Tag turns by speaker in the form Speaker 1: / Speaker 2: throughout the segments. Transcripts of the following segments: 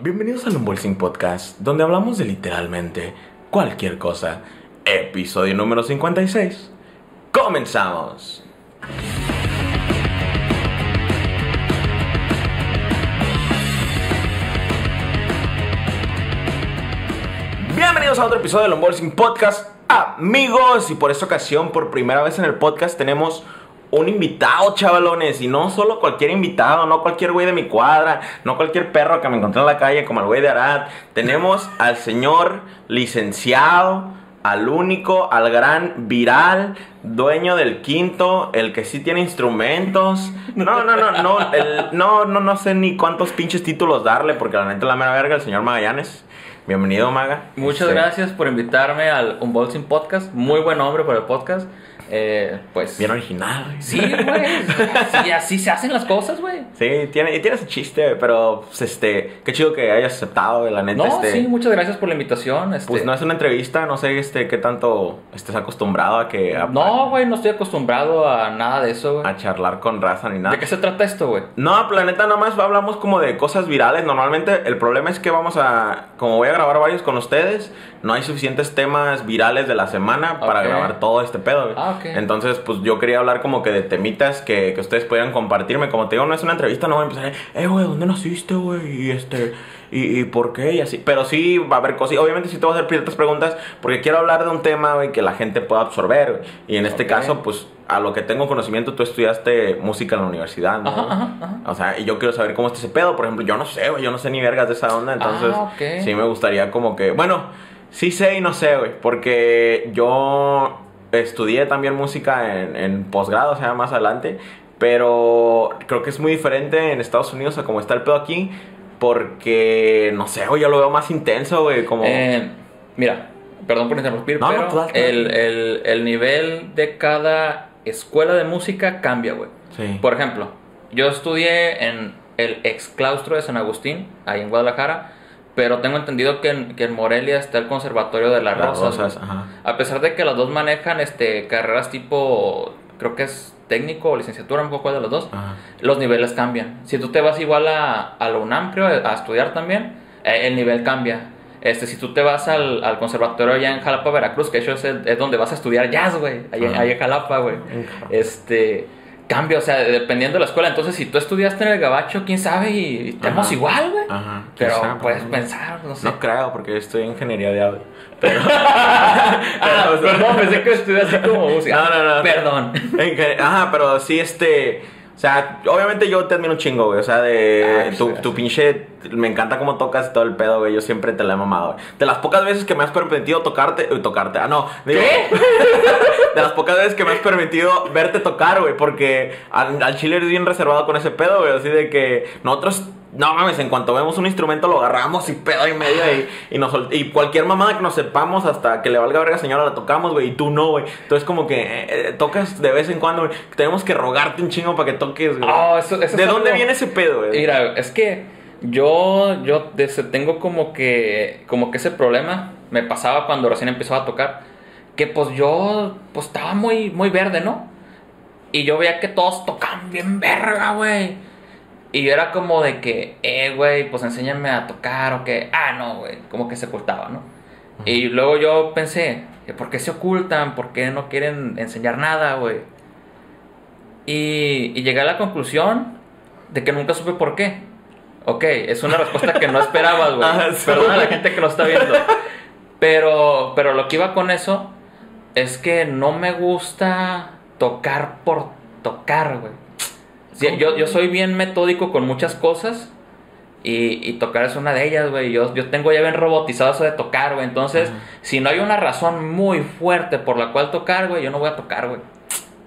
Speaker 1: Bienvenidos al Unboxing Podcast, donde hablamos de literalmente cualquier cosa. Episodio número 56. ¡Comenzamos! Bienvenidos a otro episodio del Unboxing Podcast, amigos. Y por esta ocasión, por primera vez en el podcast, tenemos un invitado, chavalones. Y no solo cualquier invitado, no cualquier güey de mi cuadra, no cualquier perro que me encontré en la calle como el güey de Arad. Tenemos al señor licenciado, al único, al gran viral, dueño del quinto, el que sí tiene instrumentos. No, no, no, no, el- no, no, no sé ni cuántos pinches títulos darle, porque la neta la mera verga, el señor Magallanes. Bienvenido, Maga.
Speaker 2: Muchas
Speaker 1: Este,
Speaker 2: gracias por invitarme al Unboxing Podcast. Muy buen nombre para el podcast. Eh, pues.
Speaker 1: Bien original, güey.
Speaker 2: Sí, güey. Sí, así se hacen las cosas, güey.
Speaker 1: Sí, tiene, y tiene ese chiste, pero pues, este, qué chido que hayas aceptado, la neta.
Speaker 2: No,
Speaker 1: este,
Speaker 2: sí, muchas gracias por la invitación. Este,
Speaker 1: Pues no es una entrevista, no sé este, qué tanto estés acostumbrado a que a,
Speaker 2: No, güey, no estoy acostumbrado a nada de eso, güey.
Speaker 1: a charlar con raza ni nada.
Speaker 2: ¿De qué se trata esto, güey?
Speaker 1: No, planeta, nada más hablamos como de cosas virales. Normalmente el problema es que vamos a, como voy a grabar varios con ustedes, no hay suficientes temas virales de la semana para grabar todo este pedo. güey.
Speaker 2: Ah,
Speaker 1: Entonces, pues yo quería hablar como que de temitas que, que ustedes pudieran compartirme. Como te digo, no es una entrevista, no voy a empezar, eh, güey, ¿dónde naciste, güey? Y este, y, y por qué, y así. Pero sí va a haber cosas. Obviamente sí te voy a hacer ciertas preguntas porque quiero hablar de un tema, güey, que la gente pueda absorber. Y en este caso, pues a lo que tengo conocimiento, tú estudiaste música en la universidad, ¿no?
Speaker 2: Ajá, ajá, ajá.
Speaker 1: O sea, y yo quiero saber cómo está ese pedo. Por ejemplo, yo no sé, güey. Yo no sé ni vergas de esa onda. Entonces,
Speaker 2: Ah,
Speaker 1: sí me gustaría como que. Bueno, sí sé y no sé, güey. Porque yo estudié también música en, en posgrado, o sea, más adelante. Pero creo que es muy diferente en Estados Unidos a como está el pedo aquí. Porque, no sé, güey, yo lo veo más intenso, güey. Como.
Speaker 2: Eh, mira, perdón por interrumpir,
Speaker 1: No, no,
Speaker 2: pero
Speaker 1: dale.
Speaker 2: el, el- el nivel de cada escuela de música cambia, güey.
Speaker 1: sí.
Speaker 2: Por ejemplo, yo estudié en el ex claustro de San Agustín, ahí en Guadalajara, pero tengo entendido que en, que en Morelia está el Conservatorio de las
Speaker 1: Las
Speaker 2: Rosas.
Speaker 1: rosas,
Speaker 2: güey.
Speaker 1: ajá.
Speaker 2: A pesar de que los dos manejan este, carreras tipo, creo que es técnico o licenciatura, un poco cuál de los dos,
Speaker 1: Ajá.
Speaker 2: los niveles cambian. Si tú te vas igual a, a la UNAM, creo, a estudiar también, eh, el nivel cambia. Este, si tú te vas al, al conservatorio allá en Jalapa, Veracruz, que eso es, es donde vas a estudiar jazz, güey, allá, allá en Jalapa, güey. Este, cambia, o sea, dependiendo de la escuela. Entonces, si tú estudiaste en el Gabacho, quién sabe, y, estamos igual, güey.
Speaker 1: Ajá.
Speaker 2: Pero puedes
Speaker 1: ¿no?
Speaker 2: pensar, no sé.
Speaker 1: No creo, porque yo estoy en ingeniería de audio. Pero.
Speaker 2: ah, perdón, pensé que estudiaste así como música.
Speaker 1: No, no, no.
Speaker 2: Perdón.
Speaker 1: Ajá, pero sí, este. O sea, obviamente yo te admiro un chingo, güey. O sea, de.
Speaker 2: Ah,
Speaker 1: tu, tu pinche. Me encanta cómo tocas todo el pedo, güey. Yo siempre te la he mamado, güey. De las pocas veces que me has permitido tocarte. uy, tocarte. Ah, no. Digo, de las pocas veces que me has permitido verte tocar, güey. Porque al, al chile eres bien reservado con ese pedo, güey. Así de que nosotros. No mames, en cuanto vemos un instrumento lo agarramos y pedo y medio y, y nos y cualquier mamada que nos sepamos hasta que le valga verga señora la tocamos, güey, y tú no, güey. Entonces como que eh, eh, tocas de vez en cuando, güey. Tenemos que rogarte un chingo para que toques, güey.
Speaker 2: Oh, eso- eso
Speaker 1: ¿De
Speaker 2: es
Speaker 1: dónde
Speaker 2: algo-
Speaker 1: viene ese pedo, güey?
Speaker 2: Mira, es que yo, yo desde- tengo como que, como que ese problema me pasaba cuando recién empezaba a tocar, que pues yo, pues estaba muy, muy verde, ¿no? Y yo veía que todos tocaban bien verga, güey. Y yo era como de que, eh, güey, pues enséñame a tocar o que, ah, no, güey, como que se ocultaba, ¿no? Y luego yo pensé, ¿por qué se ocultan? ¿Por qué no quieren enseñar nada, güey? Y, y llegué a la conclusión de que nunca supe por qué. Ok, es una respuesta que no esperabas, güey.
Speaker 1: Ah.
Speaker 2: Perdona a la gente que lo está viendo. Pero, pero lo que iba con eso es que no me gusta tocar por tocar, güey. Yo, yo soy bien metódico con muchas cosas y, y tocar es una de ellas, güey. Yo, yo tengo ya bien robotizado eso de tocar, güey. Entonces,
Speaker 1: Ajá.
Speaker 2: si no hay una razón muy fuerte por la cual tocar, güey, yo no voy a tocar, güey.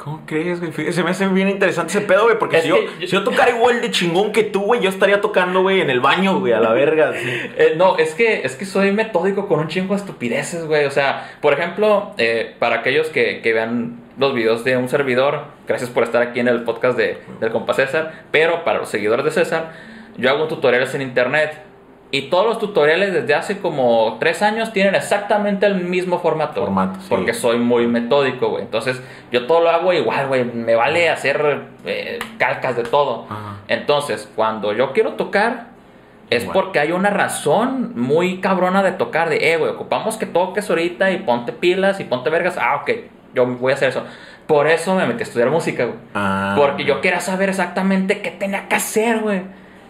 Speaker 1: ¿Cómo crees, güey? Se me hace bien interesante ese pedo, güey. Porque
Speaker 2: Es
Speaker 1: si yo, si yo tocara igual de chingón que tú, güey, yo estaría tocando, güey, en el baño, güey, a la verga. sí.
Speaker 2: Eh, no, es que, es que soy metódico con un chingo de estupideces, güey. O sea, por ejemplo, eh, para aquellos que, que vean los videos de un servidor, gracias por estar aquí en el podcast de, del compa César, pero para los seguidores de César, yo hago tutoriales en internet. Y todos los tutoriales desde hace como tres años tienen exactamente el mismo formato.
Speaker 1: Formato, sí.
Speaker 2: Porque soy muy metódico, güey. Entonces, yo todo lo hago igual, güey. Me vale hacer eh, calcas de todo.
Speaker 1: Ajá.
Speaker 2: Entonces, cuando yo quiero tocar, es porque hay una razón muy cabrona de tocar, de, eh, güey, ocupamos que toques ahorita y ponte pilas y ponte vergas. Ah, ok, yo voy a hacer eso. Por eso me metí a estudiar música, güey.
Speaker 1: Ah,
Speaker 2: Porque yo quería saber exactamente qué tenía que hacer, güey.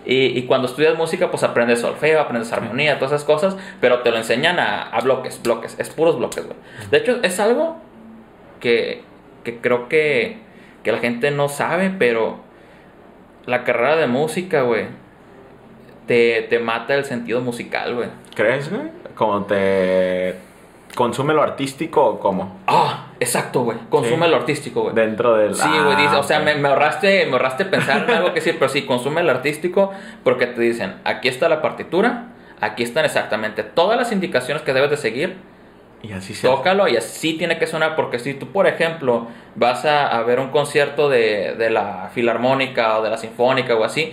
Speaker 2: Y, y cuando estudias música, pues aprendes solfeo, aprendes armonía, todas esas cosas, pero te lo enseñan a, a bloques, bloques, es puros bloques, güey. De hecho, es algo que, que creo que, que la gente no sabe, pero la carrera de música, güey, te, te mata el sentido musical, güey.
Speaker 1: ¿Crees, güey? ¿Como te consume lo artístico o cómo?
Speaker 2: Ah, exacto, güey. Consume
Speaker 1: Sí.
Speaker 2: lo artístico, güey.
Speaker 1: Dentro del...
Speaker 2: Sí, güey, dice, o sea, me, me ahorraste, me ahorraste pensar en algo que sí, pero sí, consume el artístico porque te dicen, aquí está la partitura, aquí están exactamente todas las indicaciones que debes de seguir,
Speaker 1: Y así se hace.
Speaker 2: tócalo y así tiene que sonar, porque si tú, por ejemplo, vas a, a ver un concierto de, de la filarmónica o de la sinfónica o así,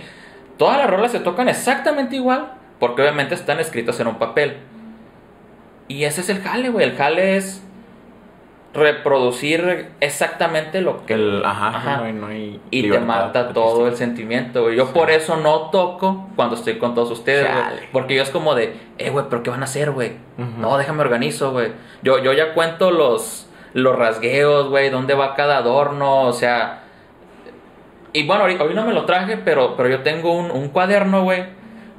Speaker 2: todas las rolas se tocan exactamente igual, porque obviamente están escritas en un papel. Y ese es el jale, güey, el jale es reproducir exactamente lo que
Speaker 1: El, ajá,
Speaker 2: Ajá.
Speaker 1: No, hay, no hay
Speaker 2: y te mata todo el sentimiento, güey. Yo
Speaker 1: Sí.
Speaker 2: por eso no toco cuando estoy con todos ustedes, güey. Porque yo es como de, eh, güey, pero ¿qué van a hacer, güey? No, déjame organizo, güey. Yo, yo ya cuento los, los rasgueos, güey, dónde va cada adorno, o sea... Y bueno, hoy, hoy no me lo traje, pero, pero yo tengo un, un cuaderno, güey,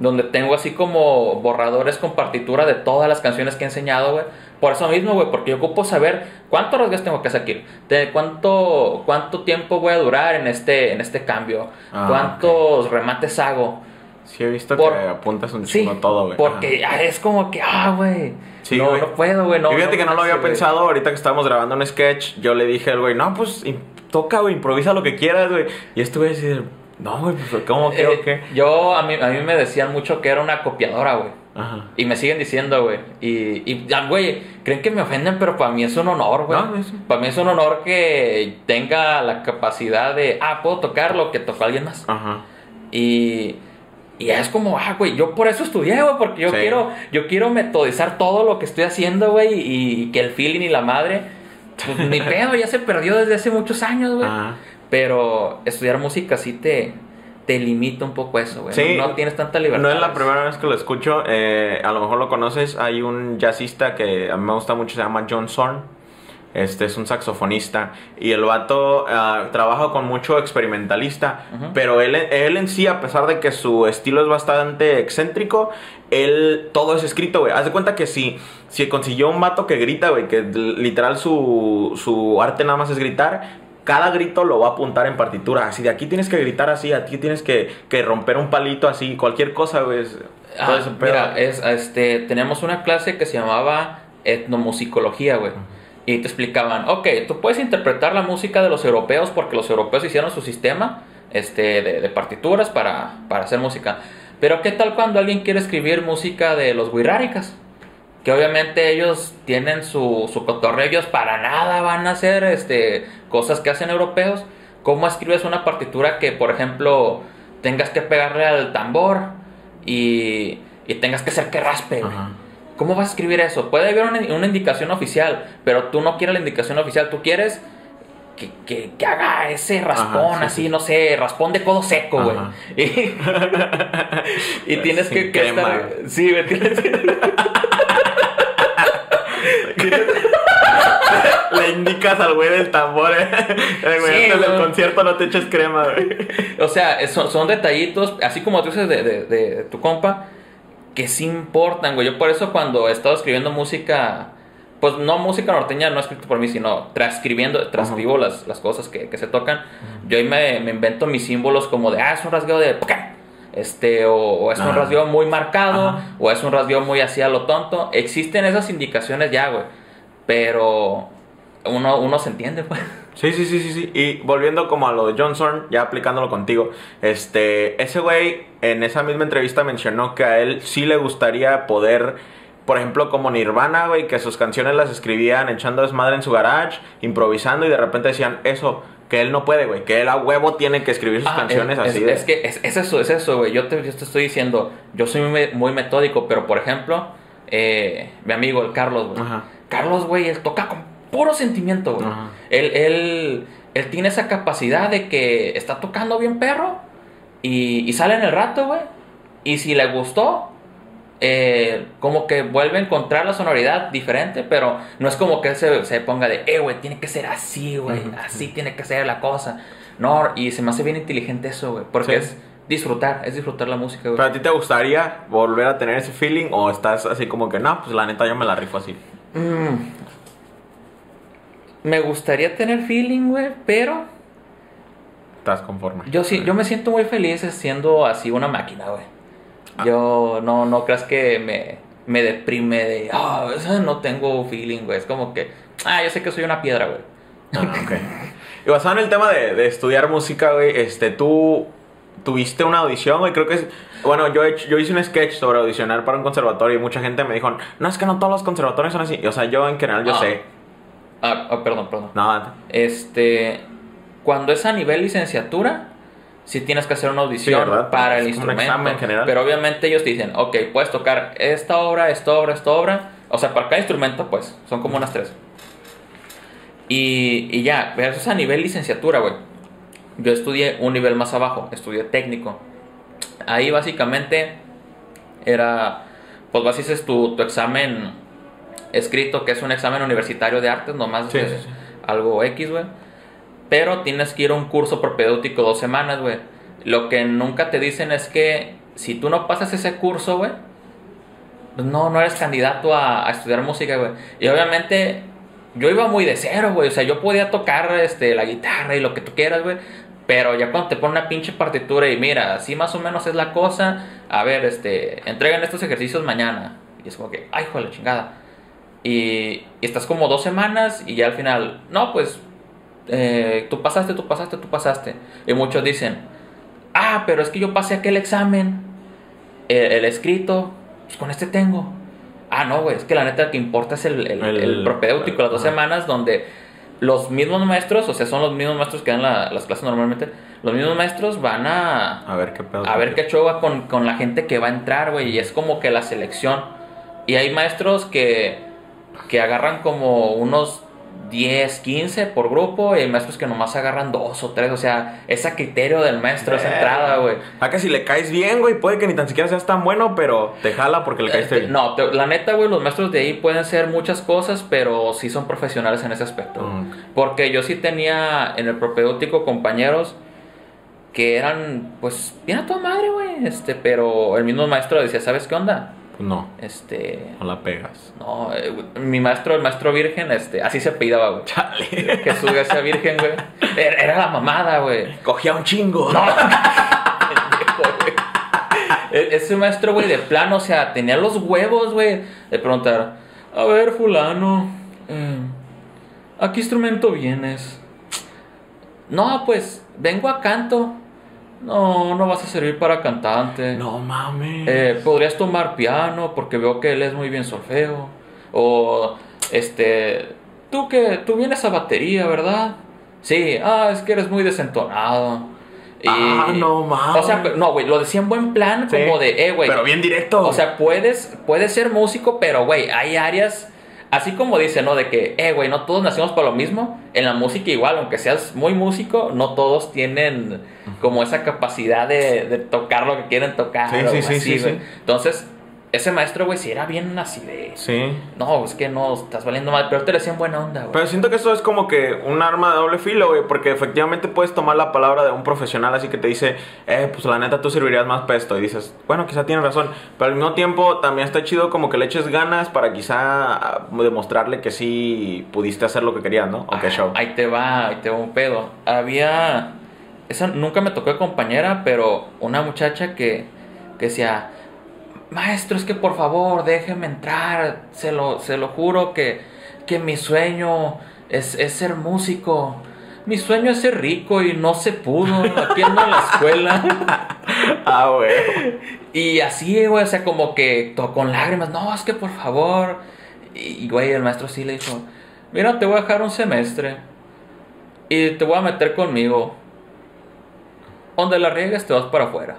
Speaker 2: donde tengo así como borradores con partitura de todas las canciones que he enseñado, güey. Por eso mismo, güey, porque yo ocupo saber cuántos rasgueos tengo que hacer aquí, de cuánto, cuánto tiempo voy a durar en este, en este cambio,
Speaker 1: Ah,
Speaker 2: cuántos remates hago.
Speaker 1: Sí, he visto
Speaker 2: Por-
Speaker 1: que apuntas un
Speaker 2: Sí,
Speaker 1: chingo todo, güey.
Speaker 2: porque es como que, ah, güey,
Speaker 1: Sí,
Speaker 2: no, no puedo, güey, no.
Speaker 1: fíjate que no lo había pensado ahorita que estábamos grabando un sketch. Yo le dije al güey, no, pues toca, güey, improvisa lo que quieras, güey. Y este güey decir, no, güey, pues ¿cómo que
Speaker 2: Eh,
Speaker 1: qué?
Speaker 2: Yo, a mí, a mí me decían mucho que era una copiadora, güey.
Speaker 1: Ajá.
Speaker 2: Y me siguen diciendo, güey. Y, y güey, creen que me ofenden, pero para mí es un honor, güey.
Speaker 1: No.
Speaker 2: Para mí es un honor que tenga la capacidad de, ah, puedo tocar lo que tocó alguien más.
Speaker 1: Ajá.
Speaker 2: Y, y es como, ah, güey, yo por eso estudié, güey, porque yo
Speaker 1: Sí.
Speaker 2: quiero yo quiero metodizar todo lo que estoy haciendo, güey, y, y que el feeling y la madre, pues mi pedo ya se perdió desde hace muchos años, güey.
Speaker 1: Ajá.
Speaker 2: Pero estudiar música sí te, te limita un poco eso, güey.
Speaker 1: Sí.
Speaker 2: no, no tienes tanta libertad.
Speaker 1: No es la primera vez que lo escucho. eh, a lo mejor lo conoces. Hay un jazzista que a mí me gusta mucho, se llama John Zorn. Este es un saxofonista. Y el vato ah, trabaja con mucho experimentalista. Pero él, él en sí, a pesar de que su estilo es bastante excéntrico, él todo es escrito, güey. Haz de cuenta que si, si consiguió un vato que grita, güey, que literal su, su arte nada más es gritar. Cada grito lo va a apuntar en partitura. Así de aquí tienes que gritar así, aquí tienes que, que romper un palito así, cualquier cosa, güey. es-
Speaker 2: Ah, mira, es, este, teníamos una clase que se llamaba etnomusicología, güey. Y te explicaban, ok, tú puedes interpretar la música de los europeos porque los europeos hicieron su sistema este, de, de partituras para, para hacer música. Pero ¿qué tal cuando alguien quiere escribir música de los guiráricas? Que obviamente ellos tienen su, su cotorreo, ellos para nada van a hacer este, cosas que hacen europeos. ¿Cómo escribes una partitura que, por ejemplo, tengas que pegarle al tambor y, y tengas que hacer que raspe?
Speaker 1: Ajá.
Speaker 2: ¿Cómo vas a escribir eso? Puede haber una, una indicación oficial, pero tú no quieres la indicación oficial, tú quieres que, que- que haga ese raspón,
Speaker 1: Ajá, sí,
Speaker 2: así,
Speaker 1: sí.
Speaker 2: no sé, raspón de codo seco, güey. Y, y tienes que,
Speaker 1: Sin
Speaker 2: que estar... Sí, tienes
Speaker 1: Le indicas al güey del tambor, eh. El güey,
Speaker 2: Sí,
Speaker 1: antes del
Speaker 2: güey.
Speaker 1: concierto no te eches crema, güey.
Speaker 2: O sea, son, son detallitos, así como tú dices de, de- de tu compa, que sí importan, güey. Yo por eso cuando he estado escribiendo música, pues no música norteña, no escrito por mí, sino transcribiendo, transcribo las, las cosas que, que se tocan. Yo ahí me, me invento mis símbolos como de, ah, es un rasgueo de... Este, o, o es un rasgueo muy marcado,
Speaker 1: Ajá.
Speaker 2: o es un rasgueo muy así a lo tonto. Existen esas indicaciones ya, güey. Pero uno, uno se entiende, pues.
Speaker 1: Sí, sí, sí, sí, sí. Y volviendo como a lo de Johnson, ya aplicándolo contigo, este, ese güey en esa misma entrevista mencionó que a él sí le gustaría poder, por ejemplo, como Nirvana, güey, que sus canciones las escribían echando desmadre en su garage, improvisando y de repente decían eso, que él no puede, güey, que él a huevo tiene que escribir sus
Speaker 2: Ah,
Speaker 1: canciones
Speaker 2: es,
Speaker 1: así
Speaker 2: es-
Speaker 1: de...
Speaker 2: es que es, es eso, es eso, güey. Yo te, yo te estoy diciendo, yo soy muy, muy metódico, pero por ejemplo, eh, mi amigo, el Carlos, güey. Carlos, güey, él toca con puro sentimiento, güey. Él, él, él tiene esa capacidad de que está tocando bien perro y, y sale en el rato, güey. Y si le gustó, eh, como que vuelve a encontrar la sonoridad diferente, pero no es como que él se, se ponga de, eh, güey, tiene que ser así, güey, así tiene que ser la cosa. No, y se me hace bien inteligente eso, güey, porque
Speaker 1: Sí.
Speaker 2: es disfrutar, es disfrutar la música, güey.
Speaker 1: ¿Pero a ti te gustaría volver a tener ese feeling o estás así como que no, pues la neta yo me la rifo así?
Speaker 2: Mm. Me gustaría tener feeling, güey, pero
Speaker 1: Estás conforme.
Speaker 2: yo sí, yo me siento muy feliz siendo así una máquina, güey.
Speaker 1: Ah.
Speaker 2: Yo no, no creas que me, me deprime de, ah, no tengo feeling, güey. Es como que, ah, yo sé que soy una piedra, güey.
Speaker 1: Ah, ok. Y basado en el tema de, de estudiar música, güey, este, tú tuviste una audición, güey, creo que es... Bueno, yo, he hecho- yo hice un sketch sobre audicionar para un conservatorio y mucha gente me dijo, no, es que no todos los conservatorios son así. O sea, yo en general, yo
Speaker 2: Ah.
Speaker 1: sé.
Speaker 2: Ah, ah, perdón, perdón.
Speaker 1: No,
Speaker 2: Este, cuando es a nivel licenciatura, sí tienes que hacer una audición para el
Speaker 1: Es
Speaker 2: instrumento. Pero obviamente ellos te dicen, ok, puedes tocar esta obra, esta obra, esta obra. O sea, para cada instrumento, pues, son como unas tres. Y, y ya, pero eso es a nivel licenciatura, güey. Yo estudié un nivel más abajo, estudié técnico. Ahí básicamente era, pues vas y haces tu, tu examen escrito, que es un examen universitario de artes, nomás
Speaker 1: Sí, sí.
Speaker 2: algo X, güey. Pero tienes que ir a un curso propedéutico dos semanas, güey. Lo que nunca te dicen es que si tú no pasas ese curso, güey, pues no, no eres candidato a, estudiar música, güey. Y obviamente yo iba muy de cero, güey. O sea, yo podía tocar este, la guitarra y lo que tú quieras, güey. Pero ya cuando te ponen una pinche partitura y mira, así más o menos es la cosa. A ver, este, entregan estos ejercicios mañana. Y es como que, ay, hijo de la chingada. Y, y estás como dos semanas y ya al final, no, pues, eh, tú pasaste, tú pasaste, tú pasaste. Y muchos dicen, ah, pero es que yo pasé aquel examen, el, el escrito, pues con este tengo. Ah, no, güey, es que la neta lo que importa es el, el,
Speaker 1: El-
Speaker 2: propedéutico, las dos semanas donde los mismos maestros, o sea, son los mismos maestros que dan la- las clases normalmente, los mismos maestros van a,
Speaker 1: A ver qué pedo.
Speaker 2: a ver qué show va con, con la gente que va a entrar, güey. Y es como que la selección. Y hay maestros que, que agarran como unos 10, 15 por grupo. Y hay maestros que nomás agarran dos o tres. O sea, es a criterio del maestro esa entrada, güey.
Speaker 1: Que si le caes bien, güey, puede que ni tan siquiera seas tan bueno, pero te jala porque le caíste
Speaker 2: Este,
Speaker 1: bien.
Speaker 2: no, te- la neta, güey, los maestros de ahí pueden ser muchas cosas, pero sí son profesionales en ese aspecto.
Speaker 1: Mm.
Speaker 2: Porque yo sí tenía en el propedéutico compañeros que eran, pues, bien a toda madre, güey. Este, pero el mismo maestro decía, ¿sabes qué onda?
Speaker 1: No,
Speaker 2: Este,
Speaker 1: no la pegas.
Speaker 2: no, eh, mi maestro, el maestro virgen, este, así se apellidaba, güey.
Speaker 1: Chale.
Speaker 2: Jesús García Virgen, güey. Era, era la mamada, güey.
Speaker 1: Cogía un chingo.
Speaker 2: No. E- Ese maestro, güey, de plano, o sea, tenía los huevos, güey, de preguntar, a ver, fulano, eh, ¿a qué instrumento vienes? No, pues, vengo a canto. No, no vas a servir para cantante.
Speaker 1: No mames.
Speaker 2: Eh, podrías tomar piano porque veo que él es muy bien solfeo. O, este, tú que, tú vienes a batería, ¿verdad? Sí, ah, es que eres muy desentonado. Y-
Speaker 1: Ah, no mames.
Speaker 2: O sea, pero- no, güey, lo decía en buen plan,
Speaker 1: Sí,
Speaker 2: como de, eh, güey.
Speaker 1: Pero bien directo.
Speaker 2: O sea, puedes, puedes ser músico, pero, güey, hay áreas, así como dice, ¿no? De que, eh, güey, no todos nacimos para lo mismo. En la música igual, aunque seas muy músico, no todos tienen como esa capacidad de, de tocar lo que quieren tocar.
Speaker 1: Sí,
Speaker 2: o
Speaker 1: sí, sí,
Speaker 2: así. Entonces, ese maestro, güey, si era bien así de...
Speaker 1: Sí.
Speaker 2: No, es que no, estás valiendo mal, pero te lo decía en buena onda, güey.
Speaker 1: Pero siento que eso es como que un arma de doble filo, güey, porque efectivamente puedes tomar la palabra de un profesional así que te dice, eh, pues la neta tú servirías más para esto. Y dices, bueno, quizá tiene razón. Pero al mismo tiempo también está chido como que le eches ganas para quizá ah, demostrarle que sí pudiste hacer lo que querías, ¿no? O qué
Speaker 2: Ah,
Speaker 1: show.
Speaker 2: Ahí te va, ahí te va un pedo. Había. Esa nunca me tocó de compañera, pero una muchacha que, que decía: Maestro, es que por favor, déjeme entrar. Se lo, se lo juro que, que mi sueño es, es ser músico. Mi sueño es ser rico y no se pudo. Aquí ando en la escuela.
Speaker 1: ah, güey.
Speaker 2: Y así, güey, o sea, como que con lágrimas, no, es que por favor. Y, güey, el maestro sí le dijo, mira, te voy a dejar un semestre y te voy a meter conmigo. Donde la riegues te vas para afuera.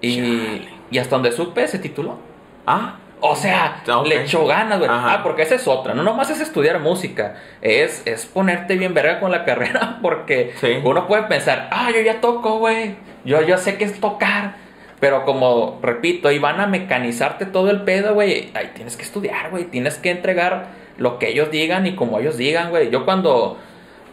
Speaker 2: Y, y hasta donde supe se tituló.
Speaker 1: Ah,
Speaker 2: O sea,
Speaker 1: Ah,
Speaker 2: le echó ganas, güey. Ah, porque esa es otra. No nomás es estudiar música. Es, es ponerte bien verga con la carrera. Porque
Speaker 1: Sí.
Speaker 2: uno puede pensar, ah, yo ya toco, güey. Yo, yo sé que es tocar. Pero como, repito, ahí van a mecanizarte todo el pedo, güey. Ahí tienes que estudiar, güey. Tienes que entregar lo que ellos digan y como ellos digan, güey. Yo cuando...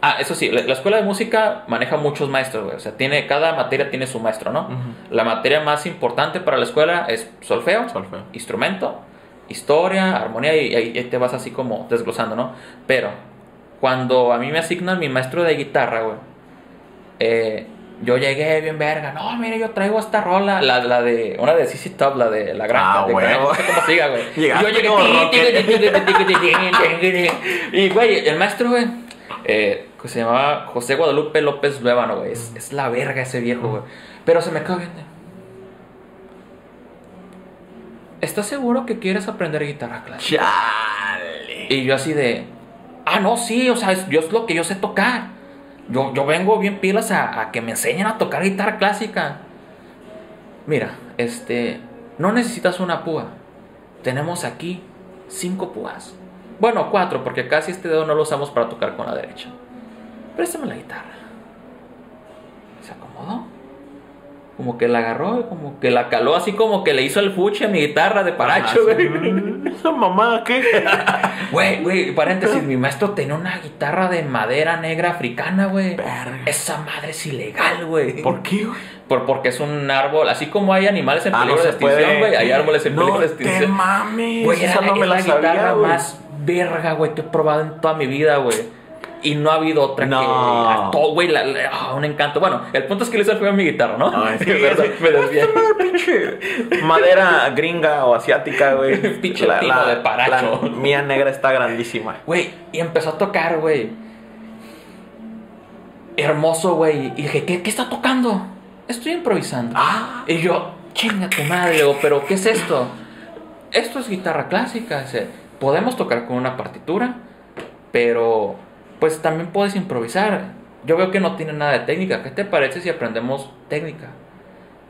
Speaker 2: Ah, eso sí, la, la escuela de música maneja muchos maestros, güey. O sea, tiene, cada materia tiene su maestro, ¿no? La materia más importante para la escuela es solfeo,
Speaker 1: Solfeo.
Speaker 2: instrumento, historia, armonía y ahí te vas así como desglosando, ¿no? Pero cuando a mí me asignan mi maestro de guitarra, güey, eh, yo llegué bien verga. No, mire, yo traigo esta rola, la, la de una de CC Top, la de la granja.
Speaker 1: Ah,
Speaker 2: de
Speaker 1: huevo.
Speaker 2: no sé cómo siga, güey.
Speaker 1: Llegaste
Speaker 2: yo llegué
Speaker 1: como
Speaker 2: y güey, el maestro, güey, eh, que se llamaba José Guadalupe López Luébano, güey. Es, es la verga ese viejo, güey. Pero se me quedó viendo. ¿Estás seguro que quieres aprender guitarra clásica?
Speaker 1: Chale.
Speaker 2: Y yo así de, ah, no, sí, o sea, es, yo es lo que yo sé tocar. Yo, yo vengo bien pilas a, a que me enseñen a tocar guitarra clásica. Mira, este, no necesitas una púa. Tenemos aquí cinco púas. Bueno, cuatro, porque casi este dedo no lo usamos para tocar con la derecha. Préstame la guitarra. Se acomodó. Como que la agarró, como que la caló, así como que le hizo el fuche a mi guitarra de paracho,
Speaker 1: Ah, sí.
Speaker 2: güey.
Speaker 1: Esa mamá, ¿qué?
Speaker 2: Güey, güey, paréntesis, mi maestro tenía una guitarra de madera negra africana, güey.
Speaker 1: Verga.
Speaker 2: Esa madre es ilegal, güey.
Speaker 1: ¿Por qué, güey?
Speaker 2: Por, porque es un árbol, así como hay animales en
Speaker 1: Ah,
Speaker 2: peligro
Speaker 1: no
Speaker 2: de extinción, güey, hay árboles en
Speaker 1: no
Speaker 2: peligro de
Speaker 1: te
Speaker 2: extinción.
Speaker 1: mames.
Speaker 2: Güey, era,
Speaker 1: esa no me la
Speaker 2: la
Speaker 1: sabía,
Speaker 2: guitarra
Speaker 1: güey.
Speaker 2: más verga, güey, que he probado en toda mi vida, güey. Y no ha habido otra
Speaker 1: No.
Speaker 2: que. A todo, güey, la- la- ah, un encanto. Bueno, el punto es que le hice el feo a mi guitarra, ¿no?
Speaker 1: Ay, sí,
Speaker 2: me desvié.
Speaker 1: Madera gringa o asiática, güey.
Speaker 2: Pinche pino de paracho.
Speaker 1: La mía negra está grandísima.
Speaker 2: Güey, y empezó a tocar, güey. Hermoso, güey. Y dije, ¿qué, ¿qué está tocando? Estoy improvisando.
Speaker 1: Ah.
Speaker 2: Y yo, chinga tu madre, digo, pero ¿qué es esto? Esto es guitarra clásica. podemos tocar con una partitura, pero pues también puedes improvisar. Yo veo que no tiene nada de técnica. ¿Qué te parece si aprendemos técnica?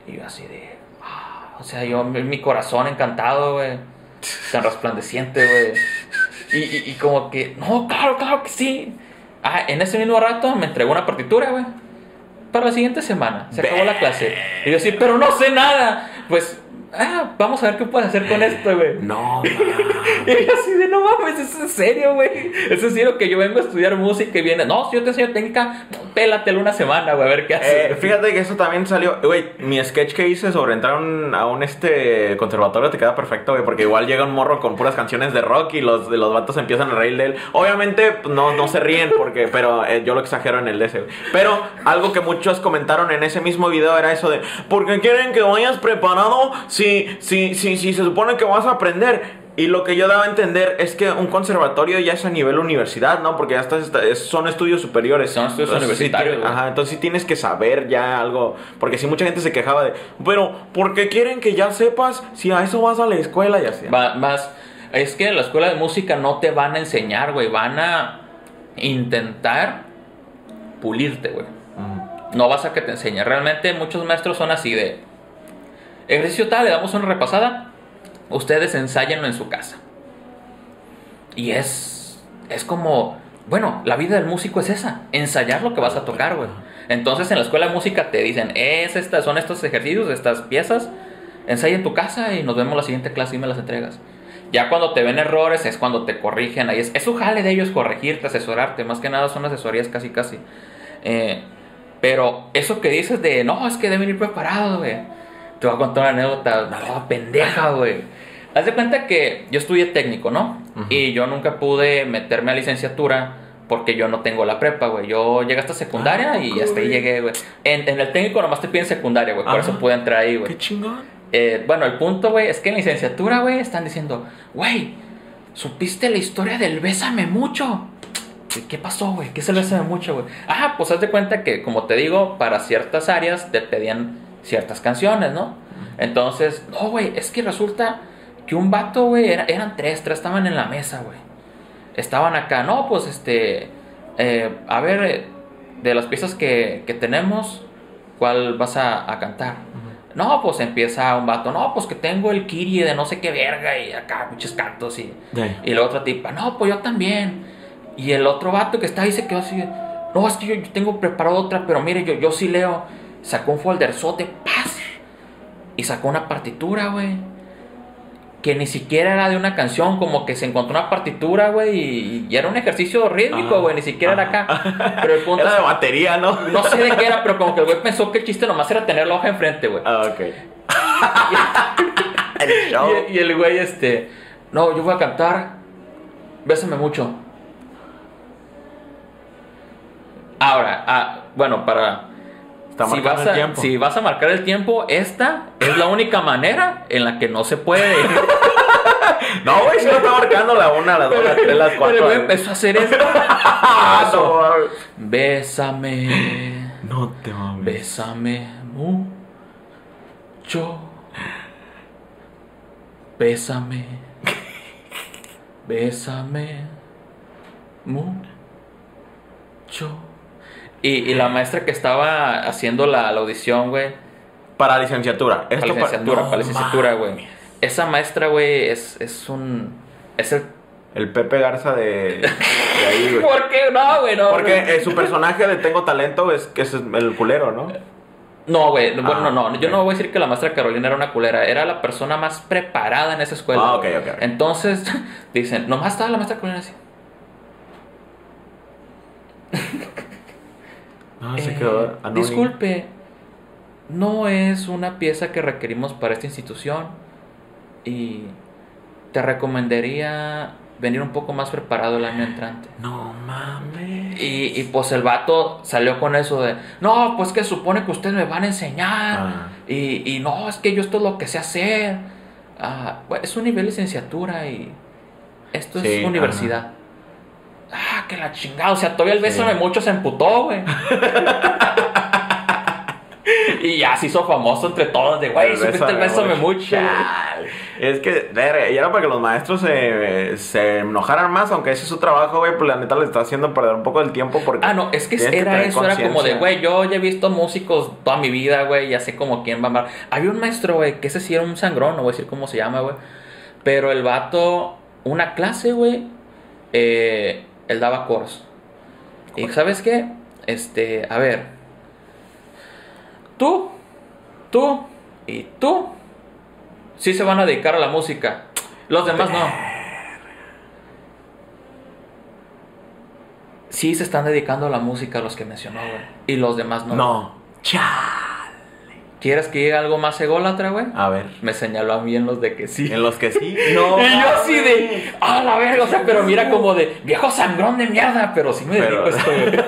Speaker 2: Y yo así de, ah, o sea, yo, mi, corazón encantado, güey. Tan resplandeciente, güey. Y, y, y como que, no, claro, claro que sí. Ah, en ese mismo rato me entregó una partitura, güey. Para la siguiente semana. Se acabó la clase. Y yo sí, pero no sé nada. Pues, ah, vamos a ver qué puedes hacer con esto, güey.
Speaker 1: No,
Speaker 2: Y yo así de, no mames, ¿es en serio, güey? ¿Es en serio que yo vengo a estudiar música y viene? No, si yo te enseño técnica, pélatelo una semana, güey, a ver qué haces.
Speaker 1: Eh, fíjate que eso también salió. Güey, mi sketch que hice sobre entrar a un, a un, este conservatorio te queda perfecto, güey. Porque igual llega un morro con puras canciones de rock y los, de los vatos empiezan a reír de él. Obviamente, pues, no, no se ríen, porque, pero eh, yo lo exagero en el de ese, güey. Pero algo que muchos comentaron en ese mismo video era eso de: ¿Por qué quieren que vayas preparado si, si, si, si se supone que vas a aprender? Y lo que yo daba a entender es que un conservatorio ya es a nivel universidad, ¿no? Porque ya estás, son estudios superiores.
Speaker 2: Son estudios
Speaker 1: Entonces, sí
Speaker 2: universitarios.
Speaker 1: Ajá, entonces sí tienes que saber ya algo. Porque si mucha gente se quejaba de, pero, ¿por qué quieren que ya sepas si a eso vas a la escuela y así?
Speaker 2: Va- Más, es que en la escuela de música no te van a enseñar, güey. Van a intentar pulirte, güey. No vas a que te enseñe. Realmente muchos maestros son así de... Ejercicio tal, le damos una repasada. Ustedes ensáyenlo en su casa. Y es... Es como... Bueno, la vida del músico es esa. Ensayar lo que vas a tocar, güey. Entonces en la escuela de música te dicen... Es esta, son estos ejercicios, estas piezas. Ensaya en tu casa y nos vemos la siguiente clase y me las entregas. Ya cuando te ven errores es cuando te corrigen. Ahí es, es su jale de ellos corregirte, asesorarte. Más que nada son asesorías casi casi. Eh, pero eso que dices de, no, es que deben ir preparados, güey. Te voy a contar una anécdota, no, pendeja, güey. Haz de cuenta que yo estudié técnico, ¿no? Y yo nunca pude meterme a licenciatura porque yo no tengo la prepa, güey. Yo llegué hasta secundaria
Speaker 1: Ah,
Speaker 2: y hasta ahí llegué, güey. En, en el técnico nomás te piden secundaria, güey. Por eso pude entrar ahí, güey.
Speaker 1: Qué chingón.
Speaker 2: Eh, bueno, el punto, güey, es que en licenciatura, güey, están diciendo, güey, ¿supiste la historia del Bésame Mucho? ¿Qué- ¿Qué pasó, güey? ¿Qué es el Bésame Mucho, güey? Ah, pues haz de cuenta que, como te digo, para ciertas áreas te pedían ciertas canciones, ¿no? Entonces, no, güey, es que resulta que un vato, güey, era- eran tres, tres estaban en la mesa, güey. Estaban acá, no, pues este, eh, a ver, eh, de las piezas que, que tenemos, ¿cuál vas a, a cantar? No, pues empieza un vato, no, pues que tengo el Kiri de no sé qué verga y acá muchos cantos y, y la otra tipa, no, pues yo también. Y el otro vato que está ahí se quedó así, no, es que yo, yo tengo preparado otra, pero mire, yo, yo sí leo, sacó un folderzote, paz. y sacó una partitura, güey. Que ni siquiera era de una canción, como que se encontró una partitura, güey, y, y era un ejercicio rítmico,
Speaker 1: Ah,
Speaker 2: güey, ni siquiera era acá. Pero el punto
Speaker 1: Era de batería, ¿no?
Speaker 2: no sé de qué era, pero como que el güey pensó que el chiste nomás era tener la hoja enfrente, güey.
Speaker 1: Ah, ok. El show.
Speaker 2: Y, y el güey, este, no, yo voy a cantar, bésame mucho. Ahora, ah, bueno, para...
Speaker 1: Está
Speaker 2: si vas, a,
Speaker 1: tiempo.
Speaker 2: si vas a marcar el tiempo, esta es la única manera en la que no se puede.
Speaker 1: No, güey, si no está marcando la una, las dos, las tres, las
Speaker 2: Pero
Speaker 1: cuatro.
Speaker 2: güey empezó a hacer esto.
Speaker 1: Ah, no.
Speaker 2: Bésame,
Speaker 1: No te mames.
Speaker 2: bésame mucho. Bésame. Bésame mucho. Y, y la maestra que estaba haciendo la, la audición, güey,
Speaker 1: Para licenciatura.
Speaker 2: para
Speaker 1: Esto
Speaker 2: licenciatura,
Speaker 1: no
Speaker 2: para licenciatura, güey. Esa maestra, güey, es, es un... Es el...
Speaker 1: El Pepe Garza de, de ahí, güey.
Speaker 2: ¿Por qué no, güey? No,
Speaker 1: Porque eh, su personaje de Tengo Talento es que es el culero, ¿no?
Speaker 2: No, güey, bueno,
Speaker 1: Ah,
Speaker 2: no, no, yo no voy a decir que la maestra Carolina era una culera, era la persona más preparada en esa escuela.
Speaker 1: Ah, ok, ok.
Speaker 2: Entonces, dicen, nomás estaba la maestra Carolina así.
Speaker 1: Se
Speaker 2: "Eh,
Speaker 1: quedó anónimo.
Speaker 2: disculpe, no es una pieza que requerimos para esta institución y te recomendaría venir un poco más preparado el año entrante.
Speaker 1: No mames.
Speaker 2: Y, y, pues el vato salió con eso de, no, pues que supone que ustedes me van a enseñar.
Speaker 1: Ah.
Speaker 2: Y, y no, es que yo esto es lo que sé hacer. Ah, es un nivel licenciatura y esto
Speaker 1: Sí,
Speaker 2: es universidad. Ah, que la chingada. O sea, todavía el bésame
Speaker 1: Sí.
Speaker 2: mucho se emputó, güey. y ya se hizo famoso entre todos de, güey, supiste el bésame mucho.
Speaker 1: Chale. Es que, verga, y era para que los maestros se, se enojaran más, aunque ese es su trabajo, güey, pues la neta le está haciendo perder un poco del tiempo porque...
Speaker 2: Ah, no, es que era eso, era como de, güey, yo ya he visto músicos toda mi vida, güey, ya sé como quién va a amar. Había un maestro, güey, que ese sí era un sangrón, no voy a decir cómo se llama, güey. Pero el vato, una clase, güey, eh, él daba coros. Y ¿sabes qué? Este, a ver, tú, tú y tú, sí se van a dedicar a la música. Los demás no. Sí se están dedicando a la música los que mencionó, güey. Y los demás no.
Speaker 1: No. Chale.
Speaker 2: ¿Quieres que llegue algo más ególatra, güey?
Speaker 1: A ver.
Speaker 2: Me señaló a mí en los de que sí.
Speaker 1: En los que sí. No.
Speaker 2: y yo así de, ah, la verga, o sea, pero mira como de, viejo sangrón de mierda, pero sí me dedico
Speaker 1: Pero-
Speaker 2: esto, güey.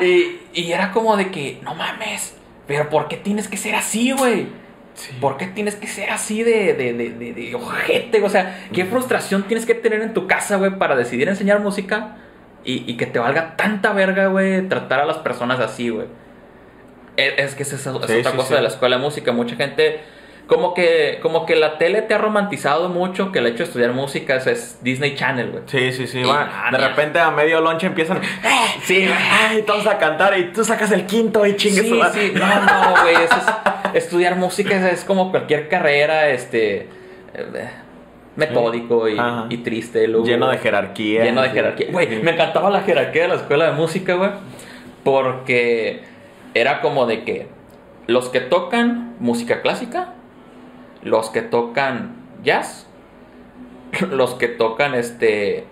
Speaker 2: Y, y era como de que, no mames, pero ¿por qué tienes que ser así, güey?
Speaker 1: Sí.
Speaker 2: ¿Por qué tienes que ser así de, de, de, de, de ojete? O sea, ¿qué frustración tienes que tener en tu casa, güey, para decidir enseñar música y, y que te valga tanta verga, güey, tratar a las personas así, güey? Es, que esa es,
Speaker 1: Sí,
Speaker 2: otra
Speaker 1: sí,
Speaker 2: cosa
Speaker 1: sí.
Speaker 2: de la escuela de música. Mucha gente, como que, como que la tele te ha romantizado mucho que el hecho de estudiar música es, es Disney Channel, güey.
Speaker 1: Sí, sí, sí.
Speaker 2: Nada.
Speaker 1: De repente a medio lonche empiezan. ¡Eh!
Speaker 2: Sí, güey.
Speaker 1: Ay, todos a cantar y tú sacas el quinto y chingues
Speaker 2: Sí, sí, no, no, güey, eso es- estudiar música es, es como cualquier carrera, este, eh, metódico y, y triste, luego,
Speaker 1: Lleno de jerarquía.
Speaker 2: lleno de jerarquía. Güey, me encantaba la jerarquía de la escuela de música, güey, porque era como de que los que tocan música clásica, los que tocan jazz, los que tocan este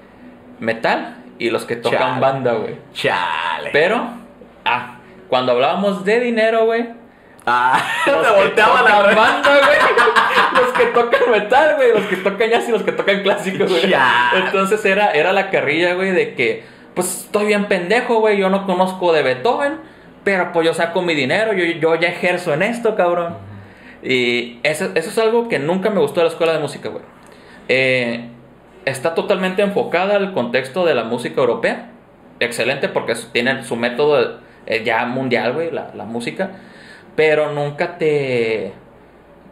Speaker 2: metal y los que tocan
Speaker 1: Chale.
Speaker 2: banda, güey.
Speaker 1: Chale.
Speaker 2: Pero, ah, cuando hablábamos de dinero, güey,
Speaker 1: Ah,
Speaker 2: los que
Speaker 1: volteaban
Speaker 2: tocan
Speaker 1: a ver.
Speaker 2: banda, güey, los que tocan metal, güey, los que tocan jazz y los que tocan clásico, güey.
Speaker 1: Ya.
Speaker 2: Entonces era, era la carrilla, güey, de que, pues estoy bien pendejo, güey, yo no conozco de Beethoven, pero pues yo saco mi dinero, yo, yo ya ejerzo en esto, cabrón. Y eso, eso es algo que nunca me gustó de la escuela de música, güey. Eh, está totalmente enfocada al contexto de la música europea. Excelente porque tienen su método eh, ya mundial, güey, la, la música. Pero nunca te,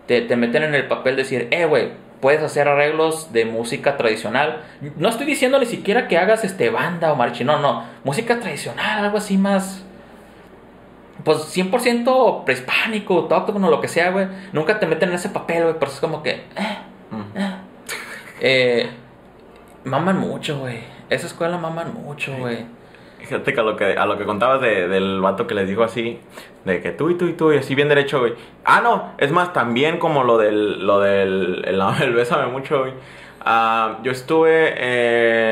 Speaker 2: te, te meten en el papel de decir, eh, güey, puedes hacer arreglos de música tradicional. No estoy diciendo ni siquiera que hagas este banda o mariachi, no, no. Música tradicional, algo así más pues 100% prehispánico, autóctono, lo que sea, güey. Nunca te meten en ese papel, güey, pero es como que... eh, eh. Eh, maman mucho, güey. Esa escuela maman mucho, güey.
Speaker 1: Fíjate que a lo que, a lo que contabas de- del vato que les dijo así, de que tú y tú y tú, y así bien derecho, güey. Ah, no, es más, también como lo del, lo del, el, el bésame mucho, güey. Ah, yo estuve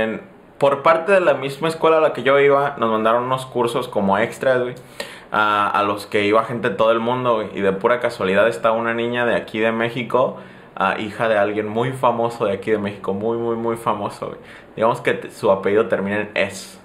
Speaker 1: en, por parte de la misma escuela a la que yo iba, nos mandaron unos cursos como extras, güey. A, a los que iba gente de todo el mundo. Y de pura casualidad está una niña de aquí de México, ah, hija de alguien muy famoso de aquí de México, muy, muy, muy famoso, güey. Digamos que su apellido termina en S.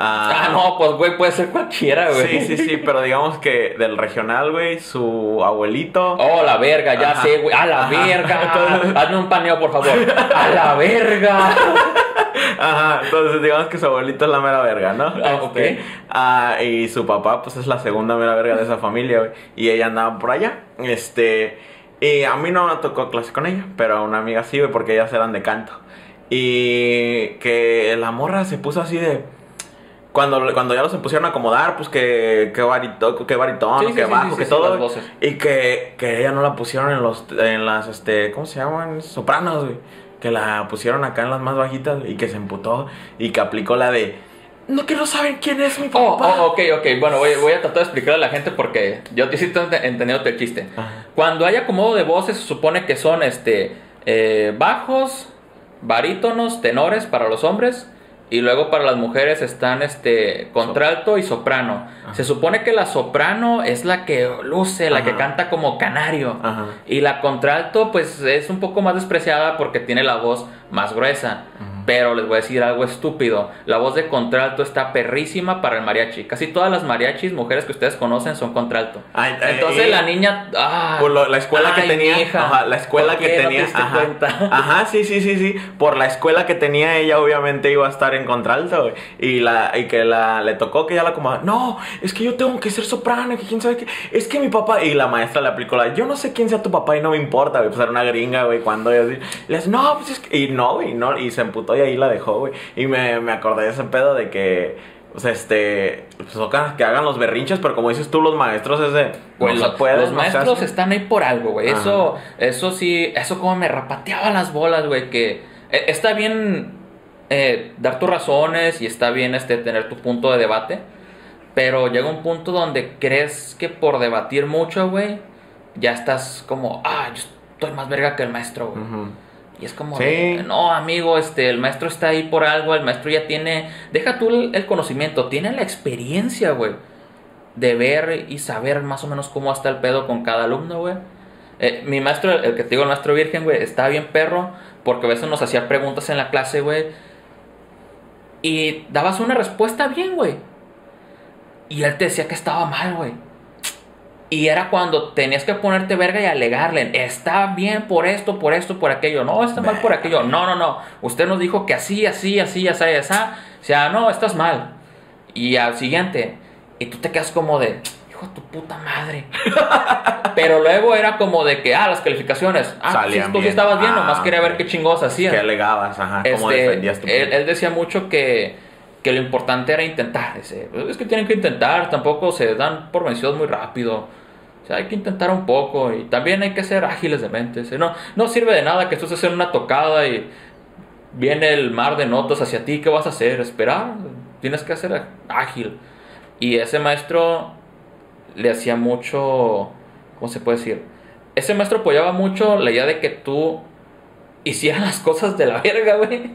Speaker 2: Ah, no, pues, güey, puede ser cualquiera, güey.
Speaker 1: Sí, sí, sí, pero digamos que del regional, güey, su abuelito.
Speaker 2: Oh, la verga, ya
Speaker 1: Ajá.
Speaker 2: sé, güey. A la
Speaker 1: Ajá.
Speaker 2: verga. Hazme un paneo, por favor. A la verga.
Speaker 1: Ajá, entonces digamos que su abuelito es la mera verga, ¿no?
Speaker 2: Ah, ok.
Speaker 1: Este, ah, y su papá, pues es la segunda mera verga de esa familia, güey. Y ella andaba por allá. Este. Y a mí no me tocó clase con ella, pero a una amiga sí, güey, porque ellas eran de canto. Y que la morra se puso así de. Cuando, cuando ya los se pusieron a acomodar, pues que, que, barito, que baritón,
Speaker 2: Sí,
Speaker 1: que
Speaker 2: sí,
Speaker 1: bajo,
Speaker 2: sí,
Speaker 1: que todo. Y que, que ella no la pusieron en los en las este, ¿cómo se llaman? Sopranos, güey. Que la pusieron acá en las más bajitas y que se emputó y que aplicó la de no quiero saber quién es mi
Speaker 2: Oh,
Speaker 1: papá.
Speaker 2: oh, ok, ok. Bueno, voy, voy a tratar de explicarle a la gente porque yo sí estoy ent- entendiendo el chiste.
Speaker 1: Ajá.
Speaker 2: Cuando hay acomodo de voces, se supone que son este eh, bajos, barítonos, tenores para los hombres. Y luego para las mujeres están este contralto y soprano. Se supone que la soprano es la que luce, la que canta como canario.
Speaker 1: Ajá.
Speaker 2: Y la contralto, pues es un poco más despreciada porque tiene la voz más gruesa. Pero les voy a decir algo estúpido. La voz de contralto está perrísima para el mariachi. Casi todas las mariachis, mujeres que ustedes conocen, son contralto.
Speaker 1: Ay,
Speaker 2: Entonces
Speaker 1: ay.
Speaker 2: la niña. ah,
Speaker 1: Por lo- la escuela que tenía,
Speaker 2: mija,
Speaker 1: ajá, la escuela
Speaker 2: ¿por
Speaker 1: que
Speaker 2: no
Speaker 1: tenía, ajá, sí, sí, sí, sí, por la escuela que tenía ella obviamente iba a estar en contralto, y la y que la le tocó que ya la como, no, es que yo tengo que ser soprano, que quién sabe qué, es que mi papá y la maestra le aplicó la, yo no sé quién sea tu papá y no me importa, güey, pues era una gringa, güey, cuando ella así, le dice, no, pues es que y no, güey, no, y se emputó y ahí la dejó, güey, y me, me acordé de ese pedo de que o sea, este, pues toca que hagan los berrinches, pero como dices tú, los maestros es de,
Speaker 2: Güey,
Speaker 1: no
Speaker 2: los
Speaker 1: no se
Speaker 2: maestros están ahí por algo, güey.
Speaker 1: Ajá.
Speaker 2: Eso, eso sí, eso como me rapateaba las bolas, güey. Que eh, está bien eh, dar tus razones y está bien este, tener tu punto de debate. Pero llega un punto donde crees que por debatir mucho, güey, ya estás como, ah, yo estoy más verga que el maestro, güey.
Speaker 1: Ujú.
Speaker 2: Y es como,
Speaker 1: Sí.
Speaker 2: de, no, amigo, este, el maestro está ahí por algo, el maestro ya tiene, deja tú el, el conocimiento, tiene la experiencia, güey, de ver y saber más o menos cómo está el pedo con cada alumno, güey. Eh, mi maestro, el que te digo, el maestro virgen, güey, estaba bien perro, porque a veces nos hacía preguntas en la clase, güey, y dabas una respuesta bien, güey. Y él te decía que estaba mal, güey. Y era cuando tenías que ponerte verga y alegarle, está bien por esto, por esto, por aquello. No, está mal por aquello. No, no, no. Usted nos dijo que así, así, así, así, así. O sea, no, estás mal. Y al siguiente, y tú te quedas como de, hijo de tu puta madre. Pero luego era como de que, ah, las calificaciones. Ah, sí,
Speaker 1: Salían
Speaker 2: tú sí
Speaker 1: bien.
Speaker 2: estabas bien,
Speaker 1: Ah,
Speaker 2: nomás quería ver qué chingos hacías.
Speaker 1: ¿Qué alegabas? Ajá, ¿cómo
Speaker 2: Este,
Speaker 1: defendías tu
Speaker 2: él, él decía mucho que, que lo importante era intentar. Dice, es que tienen que intentar, tampoco se dan por vencidos muy rápido. O sea, hay que intentar un poco y también hay que ser ágiles de mente. No, no sirve de nada que tú estés en una tocada y viene el mar de notas hacia ti. ¿Qué vas a hacer? Esperar. Tienes que ser ágil. Y ese maestro le hacía mucho, ¿cómo se puede decir? Ese maestro apoyaba mucho la idea de que tú hicieras las cosas de la verga, güey.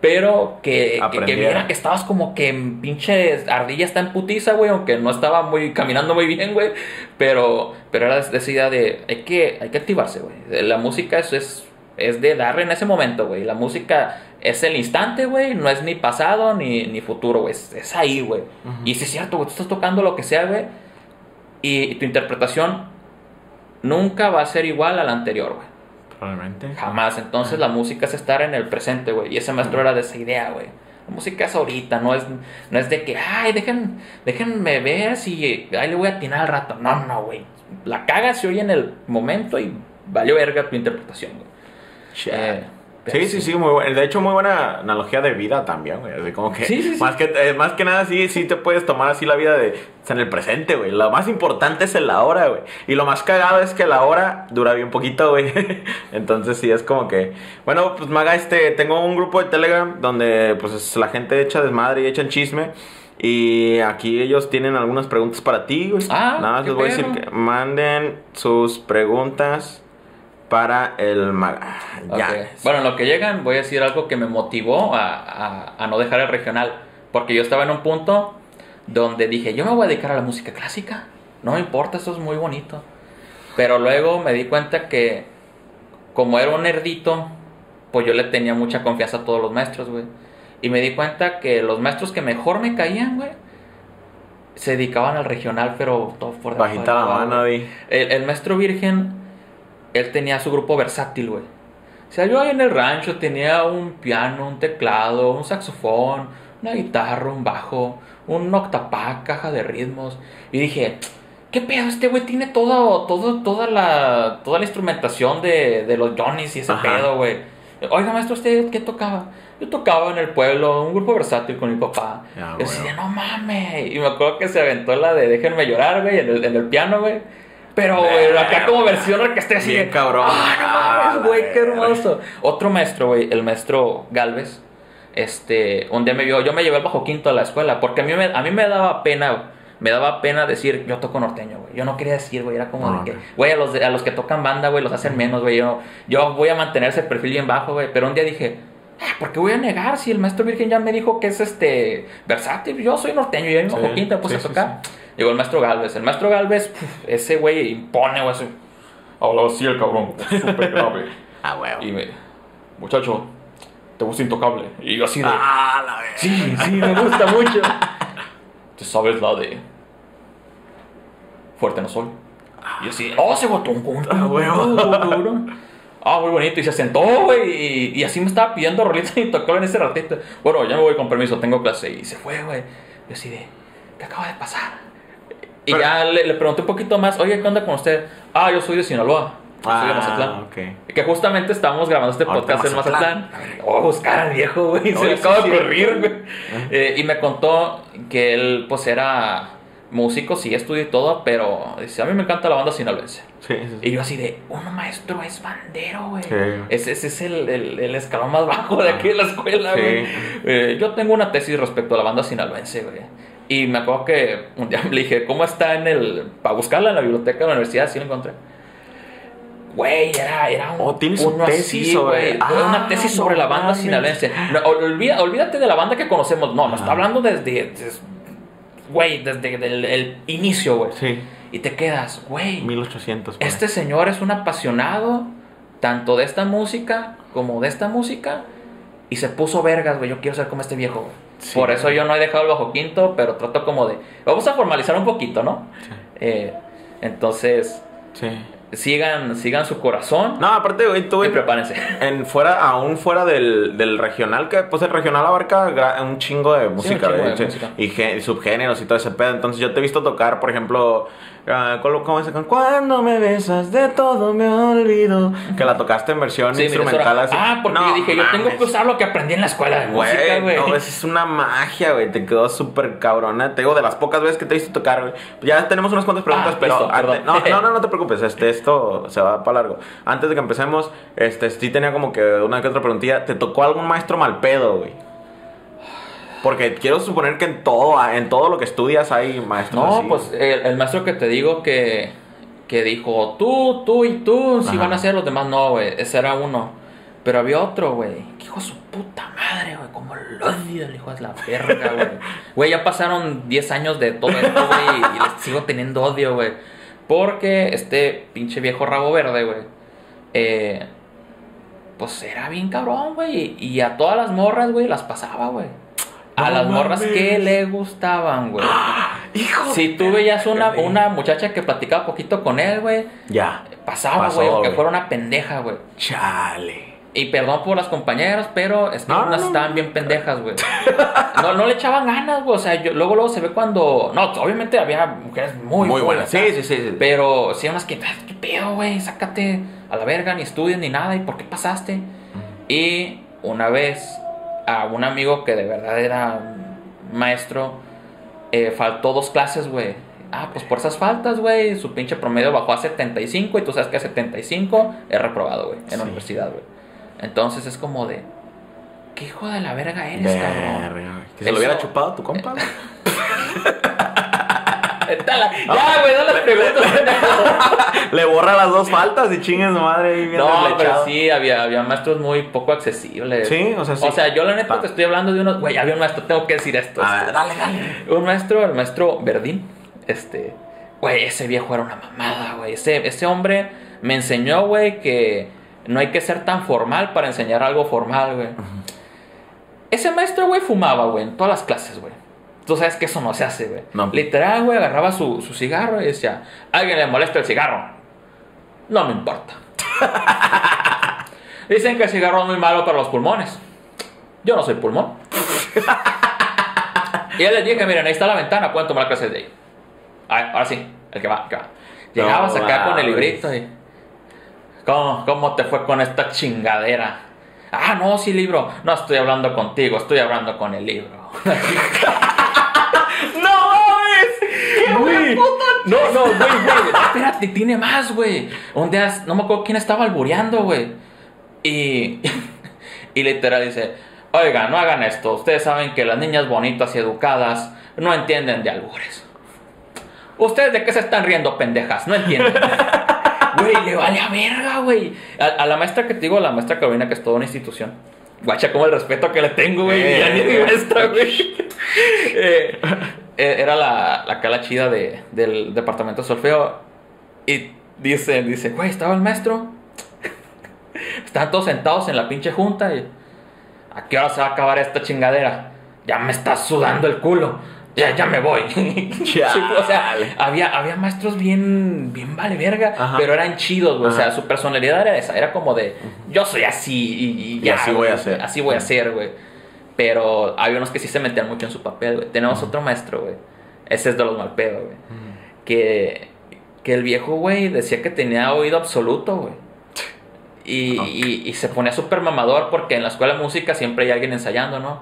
Speaker 2: Pero que, que, que viera que estabas como que en pinche ardilla está en putiza, güey. Aunque no estaba muy caminando muy bien, güey. Pero, pero era esa idea de hay que, hay que activarse, güey. La música es, es, es de darle en ese momento, güey. La música es el instante, güey. No es ni pasado ni, ni futuro, güey. Es, es ahí, güey. Y si es cierto, güey. Tú estás tocando lo que sea, güey. Y, y tu interpretación nunca va a ser igual a la anterior, güey.
Speaker 1: Probablemente.
Speaker 2: Jamás. Entonces la música es estar en el presente, güey. Y ese maestro era de esa idea, güey. La música es ahorita, no es, no es de que, ay, dejen, déjenme ver si ahí le voy a atinar al rato. No, no, güey. La caga se oye en el momento y valió verga tu interpretación, güey. Eh,
Speaker 1: Sí, sí, sí, muy buena. De hecho, muy buena analogía de vida también, güey. Así como que,
Speaker 2: Sí, sí, sí.
Speaker 1: Más, que eh, más que nada, sí, sí te puedes tomar así la vida de sea, en el presente, güey. Lo más importante es el ahora, güey. Y lo más cagado es que la hora dura bien poquito, güey. Entonces, sí, es como que. Bueno, pues Maga, este, tengo un grupo de Telegram donde, pues, es la gente echa desmadre y echan chisme. Y aquí ellos tienen algunas preguntas para ti, güey.
Speaker 2: Ah,
Speaker 1: Nada más les voy a decir que manden sus preguntas para el maga. Ya.
Speaker 2: Ok. Bueno, en lo que llegan, voy a decir algo que me motivó a, a- a no dejar el regional. Porque yo estaba en un punto donde dije, yo me voy a dedicar a la música clásica. No me importa, esto es muy bonito. Pero luego me di cuenta que, como era un nerdito, pues yo le tenía mucha confianza a todos los maestros, güey. Y me di cuenta que los maestros que mejor me caían, güey, se dedicaban al regional, pero todo por
Speaker 1: Bajita la mano,
Speaker 2: güey. El, el maestro virgen, él tenía su grupo versátil, güey. O sea, yo ahí en el rancho tenía un piano, un teclado, un saxofón, una guitarra, un bajo, un octapack, caja de ritmos. Y dije, ¿qué pedo? Este güey tiene todo, todo, toda la, toda la instrumentación de, de los Johnnies y ese
Speaker 1: Ajá.
Speaker 2: pedo, güey. Oiga, maestro, ¿usted qué tocaba? Yo tocaba en el pueblo, un grupo versátil con mi papá. Y yo decía, no mames. Y me acuerdo que se aventó la de Déjenme llorar, güey, en el, en el piano, güey. Pero, güey, acá como versión orquesta así.
Speaker 1: Bien
Speaker 2: de,
Speaker 1: cabrón.
Speaker 2: Ah, no
Speaker 1: Ah,
Speaker 2: güey, qué hermoso. Otro maestro, güey, el maestro Galvez. Este, un día me vio, yo me llevé el bajo quinto a la escuela, porque a mí me, a mí me daba pena, me daba pena decir, yo toco norteño, güey. Yo no quería decir, güey, era como
Speaker 1: Ah,
Speaker 2: de que,
Speaker 1: ok.
Speaker 2: güey, a los, a los que tocan banda, güey, los hacen menos, güey. Yo, yo voy a mantener ese perfil bien bajo, güey. Pero un día dije, "Ah, ¿por qué voy a negar si el maestro Virgen ya me dijo que es este versátil? Yo soy norteño, yo en
Speaker 1: Sí,
Speaker 2: bajo quinto me puse
Speaker 1: sí,
Speaker 2: a
Speaker 1: sí,
Speaker 2: tocar. Llegó el maestro Galvez. El maestro Galvez, puf, ese güey impone, güey. así. Hablaba así el cabrón, súper grave.
Speaker 1: Ah, huevo.
Speaker 2: Y me, muchacho, te gusta intocable. Y yo así de,
Speaker 1: Ah, la verga.
Speaker 2: sí, sí, me gusta mucho. ¿Te sabes la de Fuerte no soy? Y así, oh, se botó un
Speaker 1: Ah, huevo.
Speaker 2: Ah, muy bonito. Y se sentó, güey. Y, y así me estaba pidiendo rolitas y tocó en ese ratito. Bueno, ya me voy con permiso, tengo clase. Y se fue, güey. Yo así de, ¿qué acaba de pasar? Y
Speaker 1: Pero-
Speaker 2: ya le, le pregunté un poquito más, oye, ¿qué onda con usted? Ah, yo soy de Sinaloa. Yo soy de
Speaker 1: Ah,
Speaker 2: Mazatlán. Que justamente estábamos grabando este
Speaker 1: Ahorita
Speaker 2: podcast en
Speaker 1: Mazatlán.
Speaker 2: Oh, buscar al viejo, güey. Se le
Speaker 1: sí,
Speaker 2: acaba de
Speaker 1: sí.
Speaker 2: ocurrir, güey. Eh, y me contó que él, pues, era músico, sí estudió y todo, pero dice, a mí me encanta la banda sinaloense.
Speaker 1: Sí, sí, sí.
Speaker 2: Y yo así de, un maestro es bandero, güey.
Speaker 1: Sí.
Speaker 2: Ese, ese es el, el- el escalón más bajo de aquí de la escuela, güey. Eh, yo tengo una tesis respecto a la banda sinaloense, güey. Y me acuerdo que un día le dije, ¿cómo está en el... Para buscarla en la biblioteca de la universidad, sí la encontré. Güey, era, era un,
Speaker 1: Oh, ¿tienes su
Speaker 2: uno
Speaker 1: tesis
Speaker 2: así,
Speaker 1: sobre-
Speaker 2: güey.
Speaker 1: Ah,
Speaker 2: una tesis
Speaker 1: no
Speaker 2: sobre la banda sinaloense. No, olvida- olvídate de la banda que conocemos. No, nos está hablando desde... des- Güey, desde, el, el inicio, güey.
Speaker 1: Sí.
Speaker 2: Y te quedas, güey.
Speaker 1: 1800. por
Speaker 2: Este señor es un apasionado tanto de esta música como de esta música. Y se puso vergas, güey. Yo quiero ser como este viejo, güey.
Speaker 1: Sí,
Speaker 2: Por eso yo no he dejado el bajo quinto, pero trato como de. Vamos a formalizar un poquito, ¿no?
Speaker 1: Sí.
Speaker 2: Eh, entonces,
Speaker 1: Sí.
Speaker 2: sigan, sigan su corazón
Speaker 1: No, aparte, güey, tú,
Speaker 2: y prepárense.
Speaker 1: en fuera, aún fuera del, del regional, que pues el regional abarca un chingo de música,
Speaker 2: chingo
Speaker 1: güey,
Speaker 2: de
Speaker 1: sí,
Speaker 2: música.
Speaker 1: y gé- subgéneros y todo ese pedo. Entonces yo te he visto tocar, por ejemplo, ah, ¿cómo llama? Cuando me besas de todo me olvido. Que la tocaste en versión
Speaker 2: Sí,
Speaker 1: instrumental así.
Speaker 2: Ah, porque
Speaker 1: No
Speaker 2: yo dije, yo tengo que usar lo que aprendí en la escuela de música,
Speaker 1: Güey, no, es una magia, güey. Te quedó súper cabrona. Te digo, de las pocas veces que te he visto tocar, güey. Ya tenemos unas cuantas preguntas,
Speaker 2: Ah,
Speaker 1: pero
Speaker 2: listo,
Speaker 1: antes- no, no, no, no te preocupes. Este, esto se va para largo. Antes de que empecemos, este, sí tenía como que una que otra preguntilla. ¿Te tocó algún maestro mal pedo, güey? Porque quiero suponer que en todo, en todo lo que estudias hay maestros
Speaker 2: No,
Speaker 1: así.
Speaker 2: pues el, el maestro que te digo que, que dijo, tú, tú y tú, si
Speaker 1: Ajá.
Speaker 2: van a ser los demás, no, güey, ese era uno. Pero había otro, güey, que hijo de su puta madre, güey, como lo odio, el hijo de la verga, güey. Güey, ya pasaron 10 años de todo esto, güey, y les sigo teniendo odio, güey. Porque este pinche viejo rabo verde, güey, eh, pues era bien cabrón, güey. Y a todas las morras, güey, las pasaba, güey. A las morras que le gustaban, güey.
Speaker 1: Hijo
Speaker 2: Si tú veías una, una muchacha que platicaba poquito con él, güey,
Speaker 1: Ya.
Speaker 2: pasaba, güey,
Speaker 1: güey.
Speaker 2: fuera una pendeja, güey.
Speaker 1: Chale.
Speaker 2: Y perdón por las compañeras, pero es que
Speaker 1: No,
Speaker 2: unas
Speaker 1: no.
Speaker 2: estaban bien pendejas, güey. No, no le echaban ganas, güey. O sea, yo, luego, luego se ve cuando. No, obviamente había mujeres muy,
Speaker 1: Muy buenas. Sí,
Speaker 2: acá.
Speaker 1: sí, sí. sí.
Speaker 2: Pero sí, unas que, "Ah, ¿qué pedo, güey? Sácate a la verga, ni estudias ni nada. ¿Y por qué pasaste? Y una vez a un amigo que de verdad era maestro, eh, faltó dos clases, güey. Ah, pues por esas faltas, güey, su pinche promedio bajó a 75 y tú sabes que a 75 es reprobado, güey, en
Speaker 1: Sí.
Speaker 2: la universidad, güey. Entonces es como de, ¿qué hijo de la verga eres?
Speaker 1: Verga. Que se lo hubiera chupado tu compa,
Speaker 2: Ya, güey, no las preguntas.
Speaker 1: Le borra las dos faltas y chingue su madre ahí bien
Speaker 2: No, pero sí, había, había maestros muy poco accesibles.
Speaker 1: Sí, o sea, sí.
Speaker 2: O sea, yo la neta te estoy hablando de unos. Güey, había un maestro, tengo que decir esto.
Speaker 1: A
Speaker 2: este,
Speaker 1: ver, dale, dale.
Speaker 2: Un maestro, el maestro Verdín, este, güey, ese viejo era una mamada, güey. Ese, ese hombre me enseñó, güey, que no hay que ser tan formal para enseñar algo formal, güey. Ese maestro, güey, fumaba, güey, en todas las clases, güey. Tú sabes que eso no se hace, güey.
Speaker 1: No.
Speaker 2: Literal, güey, agarraba su, su cigarro y decía, ¿alguien le molesta el cigarro? No me importa. Dicen que el cigarro es muy malo para los pulmones. Yo no soy pulmón. Y yo les dije, miren, ahí está la ventana, pueden tomar clases de ahí. A ver, ahora sí, el que va, el que va. Llegabas
Speaker 1: No
Speaker 2: acá con el librito y... ¿Cómo, ¿Cómo te fue con esta chingadera? Ah, no, sí, libro. No estoy hablando contigo, estoy hablando con el libro.
Speaker 1: ¡No!
Speaker 2: Güey. No, no, güey, güey. Espérate, tiene más, güey. Un día, no me acuerdo quién estaba albureando, güey. Y, y literal dice, oiga, no hagan esto. Ustedes saben que las niñas bonitas y educadas no entienden de albures. ¿Ustedes de qué se están riendo, pendejas? No entienden. Güey, le vale a verga, güey. A, a la maestra que te digo, la maestra Carolina, que es toda una institución. Guacha, como el respeto que le tengo, güey.
Speaker 1: Eh.
Speaker 2: Ya ni mi maestra, güey. Eh, eh, era la, la cala chida de, del departamento de solfeo. Y dice, dice, güey, estaba el maestro. Estaban todos sentados en la pinche junta. Y, ¿A qué hora se va a acabar esta chingadera? Ya me está sudando el culo. Ya, ya me voy. Sí, o sea, había, había maestros bien, bien vale verga,
Speaker 1: Ajá.
Speaker 2: pero eran chidos, güey. O sea, su personalidad era esa. Era como de, yo soy así y, y
Speaker 1: Y
Speaker 2: ya,
Speaker 1: así voy a ser.
Speaker 2: Así voy a ser, güey. Pero había unos que sí se metían mucho en su papel, güey. Tenemos otro maestro, güey. Ese es de los mal pedo, güey. Que, que el viejo, güey, decía que tenía oído absoluto, güey. Y, y- y se ponía súper mamador porque en la escuela de música siempre hay alguien ensayando, ¿no?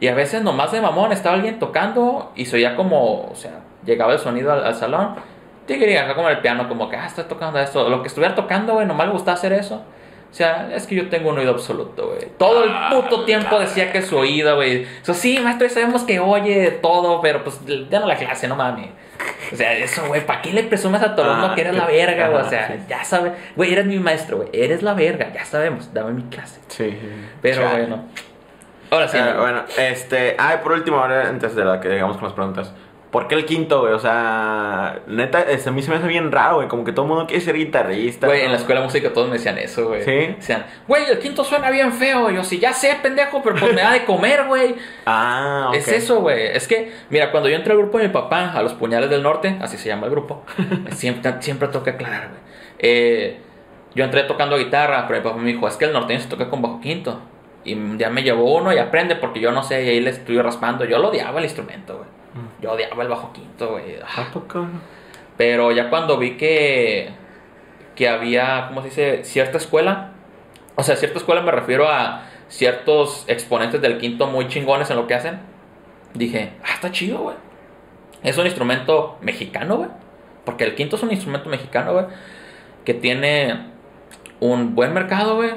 Speaker 2: Y a veces nomás de mamón estaba alguien tocando y se oía como, o sea, llegaba el sonido al, al salón. Tigre, acá como el piano, como que, ah, está tocando esto. Lo que estuviera tocando, güey, nomás le gustaba hacer eso. O sea, es que yo tengo un oído absoluto, güey. Todo el puto tiempo decía que su oído, güey. Eso sí, maestro, ya sabemos que oye todo, pero pues ya no la clase, no mames. O sea, eso, güey, ¿para qué le presumes a todo el mundo
Speaker 1: Ah,
Speaker 2: que eres la verga, güey? O sea, ya sabes. Güey, eres mi maestro, güey. Eres la verga, ya sabemos. Dame mi clase.
Speaker 1: Sí.
Speaker 2: Pero
Speaker 1: Chale.
Speaker 2: bueno. Ahora sí.
Speaker 1: Eh, bueno, este. Ay, por último, ahora antes de la que llegamos con las preguntas. ¿Por qué el quinto, güey? O sea, neta, a mí se me hace bien raro, güey. Como que todo el mundo quiere ser guitarrista.
Speaker 2: Güey,
Speaker 1: ¿no?
Speaker 2: en la escuela de música todos me decían eso, güey.
Speaker 1: ¿Sí?
Speaker 2: Decían, güey, el quinto suena bien feo. Yo, sí, ya sé, pendejo, pero pues me da de comer, güey.
Speaker 1: Ah, ok.
Speaker 2: Es eso, güey. Es que, mira, cuando yo entré al grupo de mi papá, a los puñales del norte, así se llama el grupo, siempre, siempre que aclarar, güey. Eh, yo entré tocando guitarra, pero mi papá me dijo, es que el norteño se toca con bajo quinto. Y ya me llevó uno y aprende porque yo no sé, y ahí le estoy raspando. Yo lo odiaba el instrumento, güey. Yo odiaba el bajo quinto, güey. Pero ya cuando vi que, que había, ¿cómo se dice? Cierta escuela. O sea, cierta escuela me refiero a ciertos exponentes del quinto muy chingones en lo que hacen. Dije, ah, está chido, güey. Es un instrumento mexicano, güey. Porque el quinto es un instrumento mexicano, güey. Que tiene un buen mercado, güey.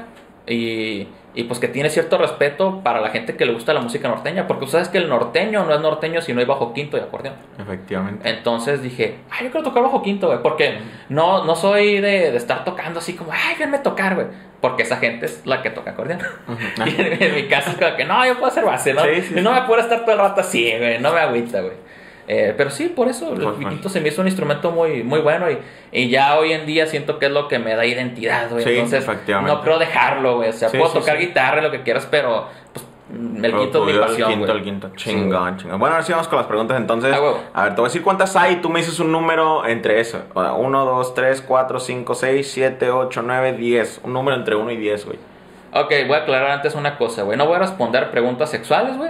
Speaker 2: Y, y pues que tiene cierto respeto para la gente que le gusta la música norteña. Porque tú sabes que el norteño no es norteño si no hay bajo quinto y acordeón.
Speaker 1: Efectivamente.
Speaker 2: Entonces dije, ay, yo quiero tocar bajo quinto, güey. Porque no, no soy de, de estar tocando así como, ay, venme a tocar, güey. Porque esa gente es la que toca acordeón. y en, en mi caso es como que, no, yo puedo hacer base, ¿no?
Speaker 1: Sí,
Speaker 2: no
Speaker 1: sí.
Speaker 2: me puedo estar todo el rato así, güey. No me agüita, güey. Eh, pero sí, por eso el quinto se me hizo un instrumento muy, muy bueno y, y ya hoy en día siento que es lo que me da identidad, güey.
Speaker 1: Sí,
Speaker 2: Entonces, no creo dejarlo, güey. O sea,
Speaker 1: Sí,
Speaker 2: puedo
Speaker 1: sí,
Speaker 2: tocar guitarra, lo que quieras, pero pues, el
Speaker 1: Pero
Speaker 2: quinto es mi
Speaker 1: tú, el
Speaker 2: pasión,
Speaker 1: quinto, el quinto. Chingón, chingón. Bueno, ahora sí vamos con las preguntas entonces.
Speaker 2: Ah.
Speaker 1: A ver, te voy a decir cuántas hay y tú me dices un número entre eso. 1, 2, 3, 4, 5, 6, 7, 8, 9, 10. Un número entre 1 y 10, güey.
Speaker 2: Ok, voy a aclarar antes una cosa, güey. No voy a responder preguntas sexuales, güey.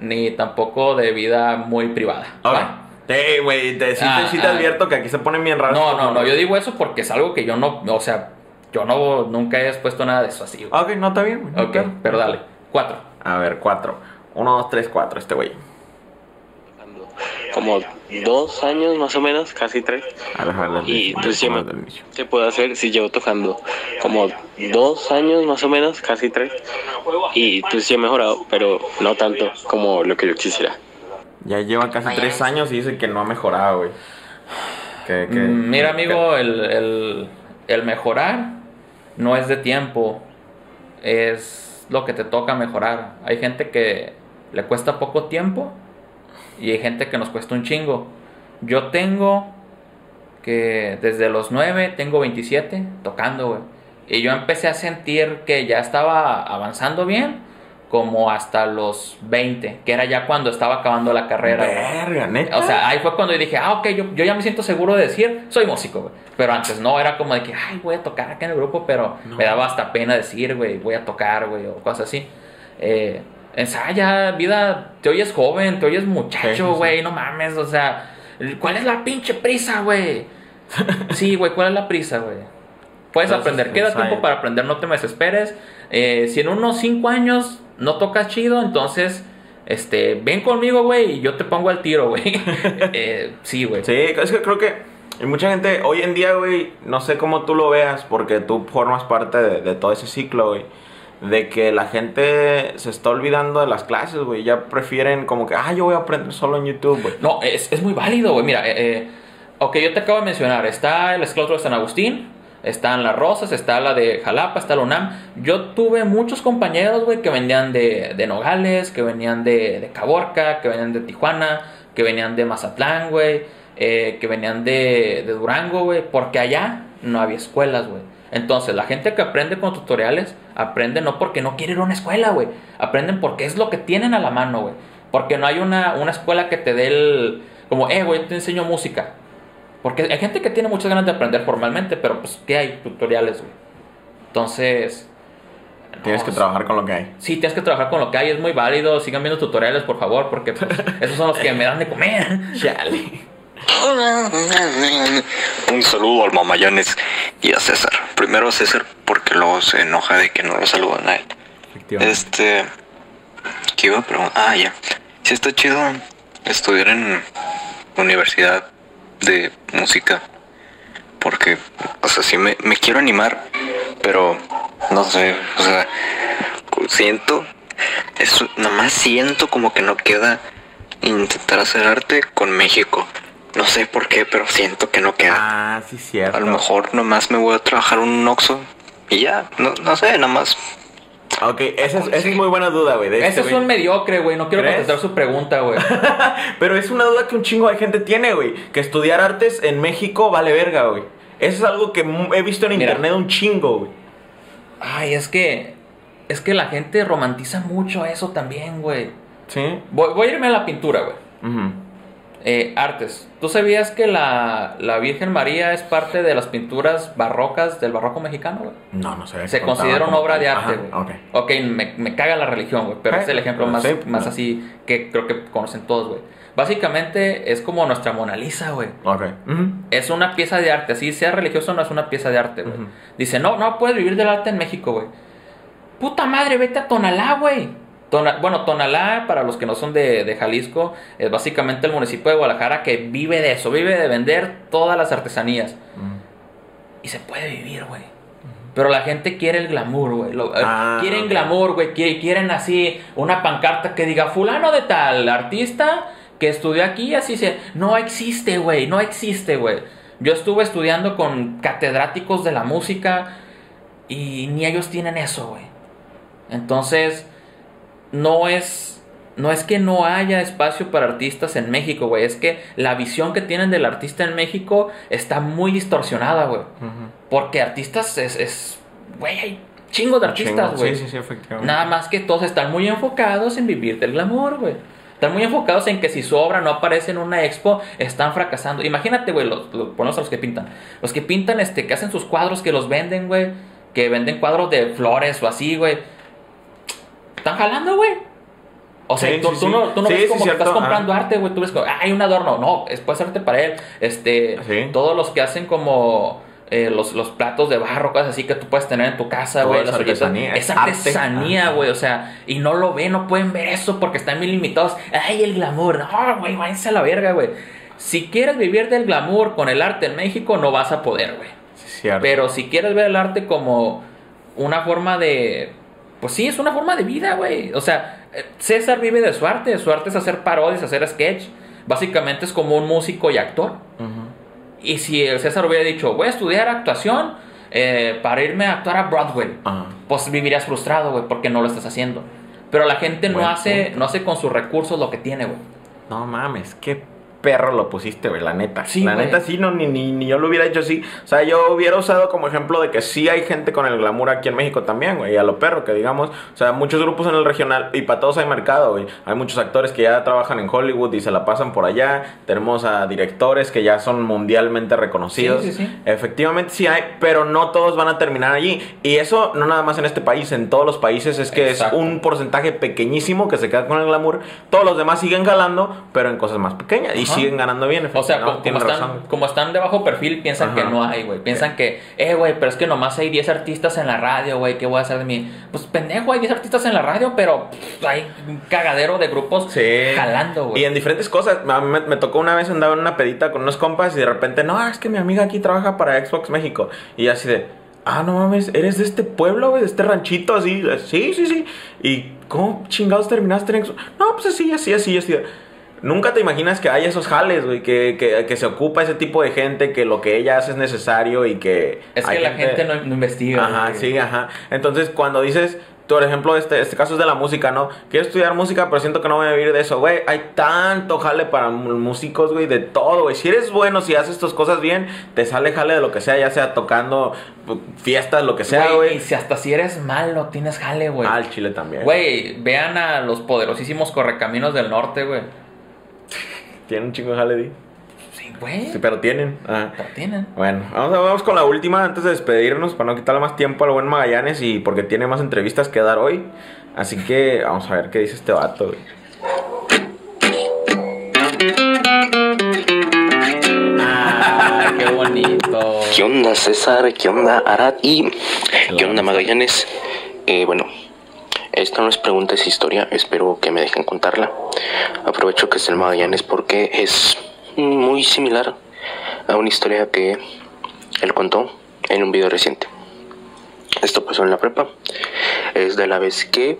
Speaker 2: Ni tampoco de vida muy privada.
Speaker 1: Ok.
Speaker 2: ¿va?
Speaker 1: Sí, güey, te, sí,
Speaker 2: Ah,
Speaker 1: te, sí te
Speaker 2: ah.
Speaker 1: advierto que aquí se ponen bien raros.
Speaker 2: No, no, no. Yo digo eso porque es algo que yo no. O sea, yo no nunca he expuesto nada de eso así, güey.
Speaker 1: Ok, no está bien, no,
Speaker 2: Ok, pero dale. Cuatro.
Speaker 1: A ver, 4. 1, 2, 3, 4, este güey.
Speaker 3: Como dos años más o menos, casi tres. Y pues sí, me- se puede hacer si llevo tocando como dos años más o menos, casi tres. Y pues sí he mejorado, pero no tanto como lo que yo quisiera.
Speaker 1: Ya lleva casi tres años y dice que no ha mejorado, güey. Que, que-
Speaker 2: Mm, Mira,
Speaker 1: que-
Speaker 2: amigo, el, el- el mejorar no es de tiempo, es lo que te toca mejorar. Hay gente que le cuesta poco tiempo y hay gente que nos cuesta un chingo. Yo tengo que desde los 9 tengo 27 tocando, güey. Y yo empecé a sentir que ya estaba avanzando bien como hasta los 20, que era ya cuando estaba acabando la carrera.
Speaker 1: Verga, neta.
Speaker 2: O sea, ahí fue cuando dije, ah, ok, yo, yo ya me siento seguro de decir, soy músico, güey. Pero antes no, era como de que, ay, voy a tocar acá en el grupo, pero me daba hasta pena decir, güey, voy a tocar, güey, o cosas así. Eh, ensaya, vida, te oyes joven, te oyes
Speaker 1: sí,
Speaker 2: muchacho,
Speaker 1: sí.
Speaker 2: güey, no mames, o sea, ¿cuál es la pinche prisa, güey? Sí, güey, ¿cuál es la prisa, güey? Puedes
Speaker 1: Entonces,
Speaker 2: aprender, queda
Speaker 1: ensaya.
Speaker 2: tiempo para aprender, no te me desesperes. Eh, si en unos 5 años no tocas chido, entonces, este, ven conmigo, güey, y yo te pongo al tiro, güey. Eh, sí, güey.
Speaker 1: Sí, es que creo que mucha gente hoy en día, güey, no sé cómo tú lo veas, porque tú formas parte de, de todo ese ciclo, güey. De que la gente se está olvidando de las clases, güey. Ya prefieren como que, ah, yo voy a aprender solo en YouTube, güey.
Speaker 2: No, es, es muy válido, güey. Mira, eh, eh, ok, yo te acabo de mencionar, está el esclaustro de San Agustín, están las Rosas, está la de Jalapa, está la UNAM. Yo tuve muchos compañeros, güey, que venían de, de Nogales, que venían de, de Caborca, que venían de Tijuana, que venían de Mazatlán, güey, eh, que venían de, de Durango, güey, porque allá no había escuelas, güey. Entonces, la gente que aprende con tutoriales, aprende no porque no quiere ir a una escuela, güey. Aprenden porque es lo que tienen a la mano, güey. Porque no hay una, una escuela que te dé el... Como, eh, güey, te enseño música. Porque hay gente que tiene muchas ganas de aprender formalmente, pero pues, ¿qué hay? Tutoriales, güey. Entonces...
Speaker 1: Tienes
Speaker 2: no,
Speaker 1: que trabajar con lo que hay.
Speaker 2: Sí, tienes que trabajar con lo que hay, es muy válido. Sigan viendo tutoriales, por favor, porque pues, esos son los que me dan de comer.
Speaker 1: Chale.
Speaker 3: Un saludo al Mamayanes y a César. Primero a César porque luego se enoja de que no lo saludan a él. Este. ¿Qué iba a preguntar? Ah, ya. Sí, está chido estudiar en universidad de música. Porque, o sea, sí me, me quiero animar, pero no sé, o sea, siento, eso, nomás siento como que no queda intentar hacer arte con México. No sé por qué, pero siento que no queda.
Speaker 1: Ah, sí, cierto.
Speaker 3: A lo mejor nomás me voy a trabajar un Oxxo y ya, no, no sé, nomás
Speaker 1: Ok, esa es, esa es muy buena duda, güey.
Speaker 2: Ese
Speaker 1: este,
Speaker 2: es un mediocre, güey. No quiero
Speaker 1: ¿Crees?
Speaker 2: contestar su pregunta, güey.
Speaker 1: Pero es una duda que un chingo de gente tiene, güey. Que estudiar artes en México vale verga, güey. Eso es algo que he visto en
Speaker 2: Mira.
Speaker 1: internet un chingo, güey.
Speaker 2: Ay, es que. Es que la gente romantiza mucho eso también, güey.
Speaker 1: ¿Sí?
Speaker 2: Voy, voy a irme a la pintura, güey.
Speaker 1: Ujú.
Speaker 2: Eh, artes. ¿Tú sabías que la, la Virgen María es parte de las pinturas barrocas del barroco mexicano, güey?
Speaker 1: No, no sé.
Speaker 2: Se considera una obra
Speaker 1: tal.
Speaker 2: de arte, güey.
Speaker 1: ok.
Speaker 2: ok, me, me caga la religión, güey. Pero
Speaker 1: Eh,
Speaker 2: es el ejemplo más,
Speaker 1: sí,
Speaker 2: más
Speaker 1: no.
Speaker 2: así que creo que conocen todos, güey. Básicamente es como nuestra Mona Lisa, güey.
Speaker 1: Ok. Ujú.
Speaker 2: Es una pieza de arte, así sea religioso no es una pieza de arte, güey. Dice, no, no puedes vivir del arte en México, güey. Puta madre, vete a Tonalá, güey. Tona- bueno, Tonalá, para los que no son de, de Jalisco, es básicamente el municipio de Guadalajara que vive de eso, vive de vender todas las artesanías.
Speaker 1: Ujú.
Speaker 2: Y se puede vivir, güey. Pero la gente quiere el glamour, güey. Eh,
Speaker 1: Ah,
Speaker 2: quieren glamour, güey. Quieren, quieren así una pancarta que diga fulano de tal, artista que estudió aquí, así se... No existe, güey. No existe, güey. Yo estuve estudiando con catedráticos de la música y ni ellos tienen eso, güey. Entonces, no es... No es que no haya espacio para artistas en México, güey. Es que la visión que tienen del artista en México está muy distorsionada, güey. Porque artistas es, es güey, hay chingos de artistas, güey.
Speaker 1: Sí, sí, sí, efectivamente.
Speaker 2: Nada más que todos están muy enfocados en vivir del glamour, güey. Están muy enfocados en que si su obra no aparece en una expo, están fracasando. Imagínate, güey, los, los, ponlos a los que pintan. Los que pintan, este, que hacen sus cuadros, que los venden, güey. Que venden cuadros de flores o así, güey. Están jalando, güey. O sea,
Speaker 1: Sí,
Speaker 2: tú,
Speaker 1: sí,
Speaker 2: tú
Speaker 1: sí.
Speaker 2: no, tú no
Speaker 1: Sí,
Speaker 2: ves como que estás comprando
Speaker 1: ah.
Speaker 2: arte, güey. Tú ves como, ah, hay un adorno. No, es puede ser arte para él. Este, todos los que hacen como eh, los, los platos de barro, cosas así que tú puedes tener en tu casa, güey.
Speaker 1: es artesanía,
Speaker 2: Es
Speaker 1: es arte.
Speaker 2: artesanía, güey. O sea, y no lo ven, no pueden ver eso porque están bien limitados. Ay, el glamour. No, güey, váyanse a la verga, güey. Si quieres vivir del glamour con el arte en México, no vas a poder, güey. Pero si quieres ver el arte como una forma de. Pues sí, es una forma de vida, güey. O sea, eh, César vive de su arte. Su arte es hacer parodias, hacer sketch. Básicamente es como un músico y actor. Y si el César hubiera dicho, voy a estudiar actuación eh, para irme a actuar a Broadway, pues vivirías frustrado, güey, porque no lo estás haciendo. Pero la gente no hace,
Speaker 1: punto.
Speaker 2: no hace con sus recursos lo que tiene, güey.
Speaker 1: No mames, qué perro lo pusiste, güey, la neta.
Speaker 2: Sí,
Speaker 1: la
Speaker 2: güey.
Speaker 1: neta sí, no, ni, ni, ni yo lo hubiera hecho así. O sea, yo hubiera usado como ejemplo de que sí hay gente con el glamour aquí en México también, güey, y a lo perro, que digamos, o sea, muchos grupos en el regional, y para todos hay mercado, güey. Hay muchos actores que ya trabajan en Hollywood y se la pasan por allá. Tenemos a directores que ya son mundialmente reconocidos.
Speaker 2: Sí, sí, sí.
Speaker 1: Efectivamente sí hay, pero no todos van a terminar allí. Y eso no nada más en este país, en todos los países es que
Speaker 2: Exacto.
Speaker 1: es un porcentaje pequeñísimo que se queda con el glamour. Todos los demás siguen jalando, pero en cosas más pequeñas y. siguen ganando bien.
Speaker 2: O sea,
Speaker 1: ¿no?
Speaker 2: como, están, como están de bajo perfil, piensan
Speaker 1: Ajá.
Speaker 2: que no hay, güey. Piensan que, eh, güey, pero es que nomás hay 10 artistas en la radio, güey, ¿qué voy a hacer de mí? Pues pendejo, hay 10 artistas en la radio, pero pff, hay un cagadero de grupos
Speaker 1: Sí.
Speaker 2: jalando, güey.
Speaker 1: Y en diferentes cosas. Me, me tocó una vez andaba en una pedita con unos compas y de repente, no, es que mi amiga aquí trabaja para Xbox México. Y así de, ah, no mames, ¿eres de este pueblo, güey? De este ranchito así. Sí, sí, sí. ¿Y cómo chingados terminaste en Xbox? No, pues así, así, así, así. Nunca te imaginas que hay esos jales, güey, que, que, que se ocupa ese tipo de gente, que lo que ella hace es necesario y que...
Speaker 2: es que la gente no, no investiga.
Speaker 1: Ajá,
Speaker 2: güey.
Speaker 1: sí, ajá. Entonces, cuando dices, tú, por ejemplo, este, este caso es de la música, ¿no? Quiero estudiar música, pero siento que no voy a vivir de eso, güey. Hay tanto jale para músicos, güey, de todo, güey. Si eres bueno, si haces tus cosas bien, te sale jale de lo que sea, ya sea tocando fiestas, lo que sea,
Speaker 2: Güey,
Speaker 1: güey.
Speaker 2: Y si hasta si eres malo, tienes jale, güey.
Speaker 1: Al chile también.
Speaker 2: Güey, vean a los poderosísimos correcaminos del norte, güey.
Speaker 1: Tienen un chingo de jale, di.
Speaker 2: Sí, güey.
Speaker 1: Sí, pero tienen. Ajá.
Speaker 2: Pero tienen.
Speaker 1: Bueno, vamos, a- vamos con la última antes de despedirnos para no quitarle más tiempo al buen Magallanes y porque tiene más entrevistas que dar hoy. Así que vamos a ver qué dice este vato, güey.
Speaker 2: Ah, qué bonito.
Speaker 3: ¿Qué onda César? ¿Qué onda Arad? ¿Y qué onda Magallanes? Eh, bueno, esta no es pregunta, es historia. Espero que me dejen contarla. Aprovecho que es el Magallanes porque es muy similar a una historia que él contó en un video reciente. Esto pasó en la prepa. Es de la vez que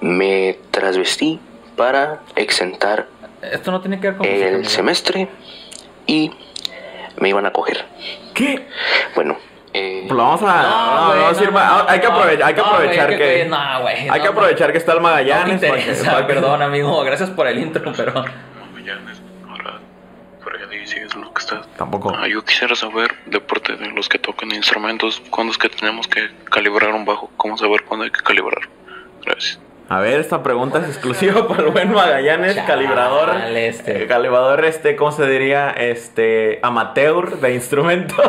Speaker 3: me trasvestí para exentar
Speaker 2: Esto no tiene que ver con música,
Speaker 3: el semestre y me iban a coger.
Speaker 1: ¿Qué?
Speaker 3: Bueno, eh,
Speaker 1: Pues lo vamos a. No, a ir
Speaker 2: no,
Speaker 1: ma-
Speaker 2: no,
Speaker 1: hay que
Speaker 2: no,
Speaker 1: aprovechar, hay que
Speaker 2: no,
Speaker 1: aprovechar
Speaker 2: hay
Speaker 1: que.
Speaker 2: que- no, güey,
Speaker 1: hay
Speaker 2: no,
Speaker 1: que
Speaker 2: no.
Speaker 1: aprovechar que está el
Speaker 2: No te
Speaker 1: Magallanes. para que-
Speaker 2: interesa,
Speaker 1: para que-
Speaker 2: perdón, amigo. Gracias por el intro, pero.
Speaker 3: Magallanes, ahora, Freddy, sigues lo que estás.
Speaker 1: Tampoco.
Speaker 3: Ah, yo quisiera saber, de parte de los que tocan instrumentos, cuándo es que tenemos que calibrar un bajo, cómo saber cuándo hay que calibrar. Gracias.
Speaker 1: A ver, esta pregunta es exclusiva para el buen Magallanes,
Speaker 2: Chale,
Speaker 1: calibrador.
Speaker 2: este.
Speaker 1: eh, calibrador, este, ¿cómo se diría? Este, amateur de instrumentos.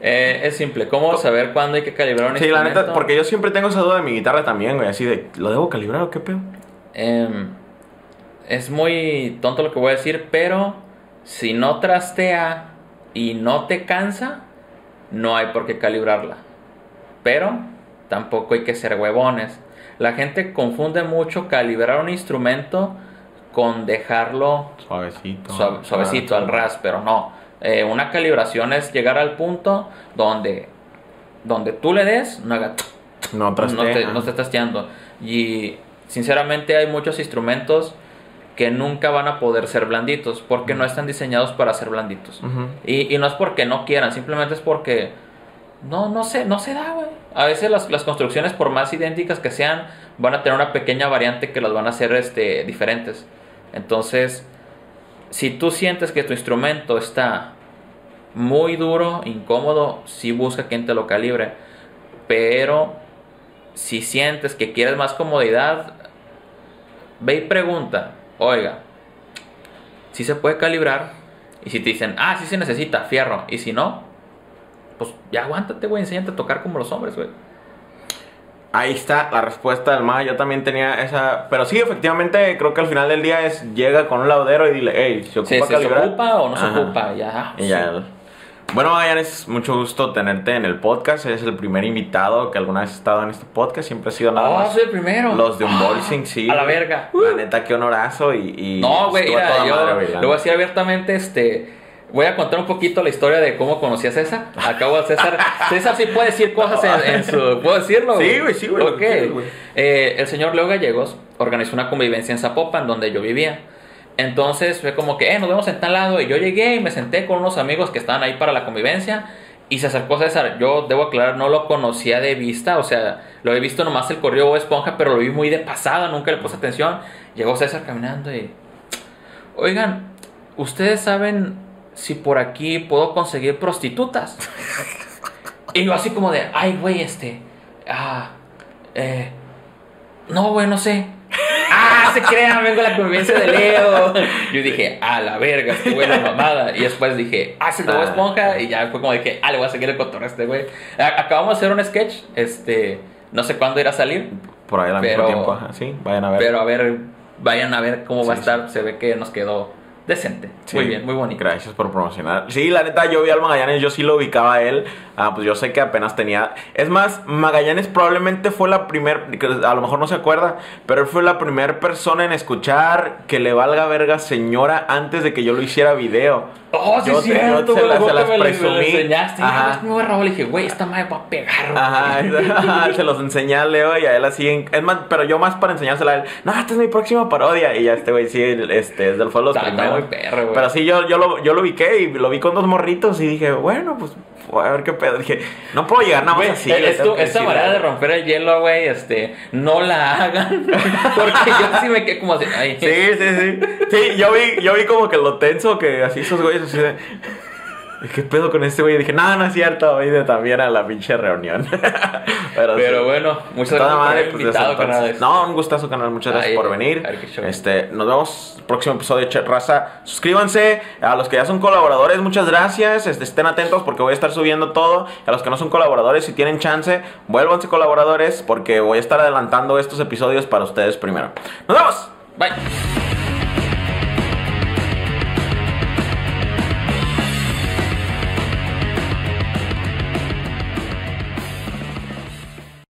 Speaker 2: Eh, es simple. ¿Cómo saber cuándo hay que calibrar un
Speaker 1: sí, la
Speaker 2: instrumento?
Speaker 1: neta, porque yo siempre tengo esa duda de mi guitarra también, güey. Así de, ¿lo debo calibrar o qué pedo?
Speaker 2: Em, es muy tonto lo que voy a decir, pero si no trastea y no te cansa, no hay por qué calibrarla. Pero tampoco hay que ser huevones. La gente confunde mucho calibrar un instrumento con dejarlo
Speaker 1: Suavecito.
Speaker 2: suave- suavecito al ras, pero no. Eh, una calibración es llegar al punto donde, donde tú le des, no haga
Speaker 1: No
Speaker 2: no te, no te estás teando. Y sinceramente hay muchos instrumentos que nunca van a poder ser blanditos porque no están diseñados para ser blanditos. Y, y no es porque no quieran, simplemente es porque no, no se, no se da, güey. A veces las, las construcciones, por más idénticas que sean, van a tener una pequeña variante que las van a hacer este, diferentes. Entonces, si tú sientes que tu instrumento está muy duro, incómodo, sí busca quien te lo calibre. Pero si sientes que quieres más comodidad, ve y pregunta, oiga, si se puede calibrar. Y si te dicen, ah, sí se necesita, fierro. Y si no, pues ya aguántate, güey, enséñate a tocar como los hombres, güey.
Speaker 1: Ahí está la respuesta del MA. Yo también tenía esa. Pero sí, efectivamente, creo que al final del día es llega con un laudero y dile, hey, ¿se ocupa
Speaker 2: Sí, ¿Se, se
Speaker 1: calibrar?
Speaker 2: ocupa o no se
Speaker 1: Ajá.
Speaker 2: ocupa? Ya.
Speaker 1: Y ya. Bueno, Magallanes, mucho gusto tenerte en el podcast. Eres el primer invitado que alguna vez ha estado en este podcast. Siempre ha sido nada
Speaker 2: Oh,
Speaker 1: más.
Speaker 2: soy el primero.
Speaker 1: Los de Unboxing, sí.
Speaker 2: A la verga.
Speaker 1: La neta, qué honorazo. Y, y
Speaker 2: No, güey, yo
Speaker 1: madre,
Speaker 2: lo voy a decir abiertamente, este... Voy a contar un poquito la historia de cómo conocí a César. Acabo de César. César sí puede decir cosas en, en su. ¿Puedo decirlo?
Speaker 1: Sí, güey, sí, güey,
Speaker 2: Ok.
Speaker 1: quieras, güey.
Speaker 2: Eh, el señor Leo Gallegos organizó una convivencia en Zapopan, donde yo vivía. Entonces fue como que, eh, nos vemos en tal lado. Y yo llegué y me senté con unos amigos que estaban ahí para la convivencia. Y se acercó César. Yo debo aclarar, no lo conocía de vista. O sea, lo he visto nomás el correo de Esponja, pero lo vi muy de pasada. Nunca le puse atención. Llegó César caminando y. Oigan, ¿ustedes saben si por aquí puedo conseguir prostitutas? Y yo así como de, ay, güey, este. Ah, eh. No, güey, no sé. Ah, se crean, vengo a la convivencia de Leo. Yo dije, a la verga, este güey la mamada. Y después dije, ah, se lo
Speaker 1: Ah.
Speaker 2: esponja. Y ya fue como dije, ah, le voy a seguir el cotorreo a este güey. A- Acabamos de hacer un sketch, este. No sé cuándo irá a salir.
Speaker 1: Por ahí al mismo tiempo. Ajá, sí, vayan a ver.
Speaker 2: Pero a ver, vayan a ver cómo va a
Speaker 1: Sí,
Speaker 2: estar. Se ve que nos quedó decente.
Speaker 1: Sí.
Speaker 2: Muy bien, muy bonito.
Speaker 1: Gracias por promocionar. Sí, la neta, yo vi al Magallanes, yo sí lo ubicaba a él. Ah, pues yo sé que apenas tenía. Es más, Magallanes probablemente fue la primera. A lo mejor no se acuerda, pero él fue la primera persona en escuchar que le valga verga señora antes de que yo lo hiciera video.
Speaker 2: Oh, sí,
Speaker 1: Yo
Speaker 2: es
Speaker 1: te- yo
Speaker 2: cierto,
Speaker 1: se las- se las
Speaker 2: que me lo- me
Speaker 1: presumí.
Speaker 2: enseñaste.
Speaker 1: Ajá.
Speaker 2: Ajá. Me voy a robar. Le dije, güey, esta madre va a pegar. güey.
Speaker 1: Ajá, se los enseñé a Leo y a él así. en- Es más, pero yo más para enseñársela a él. No, esta es mi próxima parodia. Y ya este güey sí, este, es del fue los primeros.
Speaker 2: muy perro, güey.
Speaker 1: Pero sí, yo, yo, lo, yo lo ubiqué y lo vi con dos morritos y dije, bueno, pues a ver qué pedo. Dije, no puedo llegar nada más así. que
Speaker 2: esta manera de romper el hielo, güey, este, no la hagan. Porque yo sí me quedé como así. Ay,
Speaker 1: Sí, sí, sí. Sí, yo vi, yo vi como que lo tenso que así esos güeyes así de. ¿Qué pedo con este güey? Y dije, no, no es cierto. He ido también a la pinche reunión. pero
Speaker 2: Pero
Speaker 1: sí.
Speaker 2: bueno, muchas gracias por haber
Speaker 1: pues,
Speaker 2: invitado, carnal.
Speaker 1: No, un gustazo, canal. Muchas gracias
Speaker 2: Ay,
Speaker 1: por venir. Este, nos vemos próximo episodio de Raza. Suscríbanse a los que ya son colaboradores. Muchas gracias. Este, estén atentos porque voy a estar subiendo todo. A los que no son colaboradores, si tienen chance, vuélvanse colaboradores porque voy a estar adelantando estos episodios para ustedes primero. Nos vemos.
Speaker 2: Bye.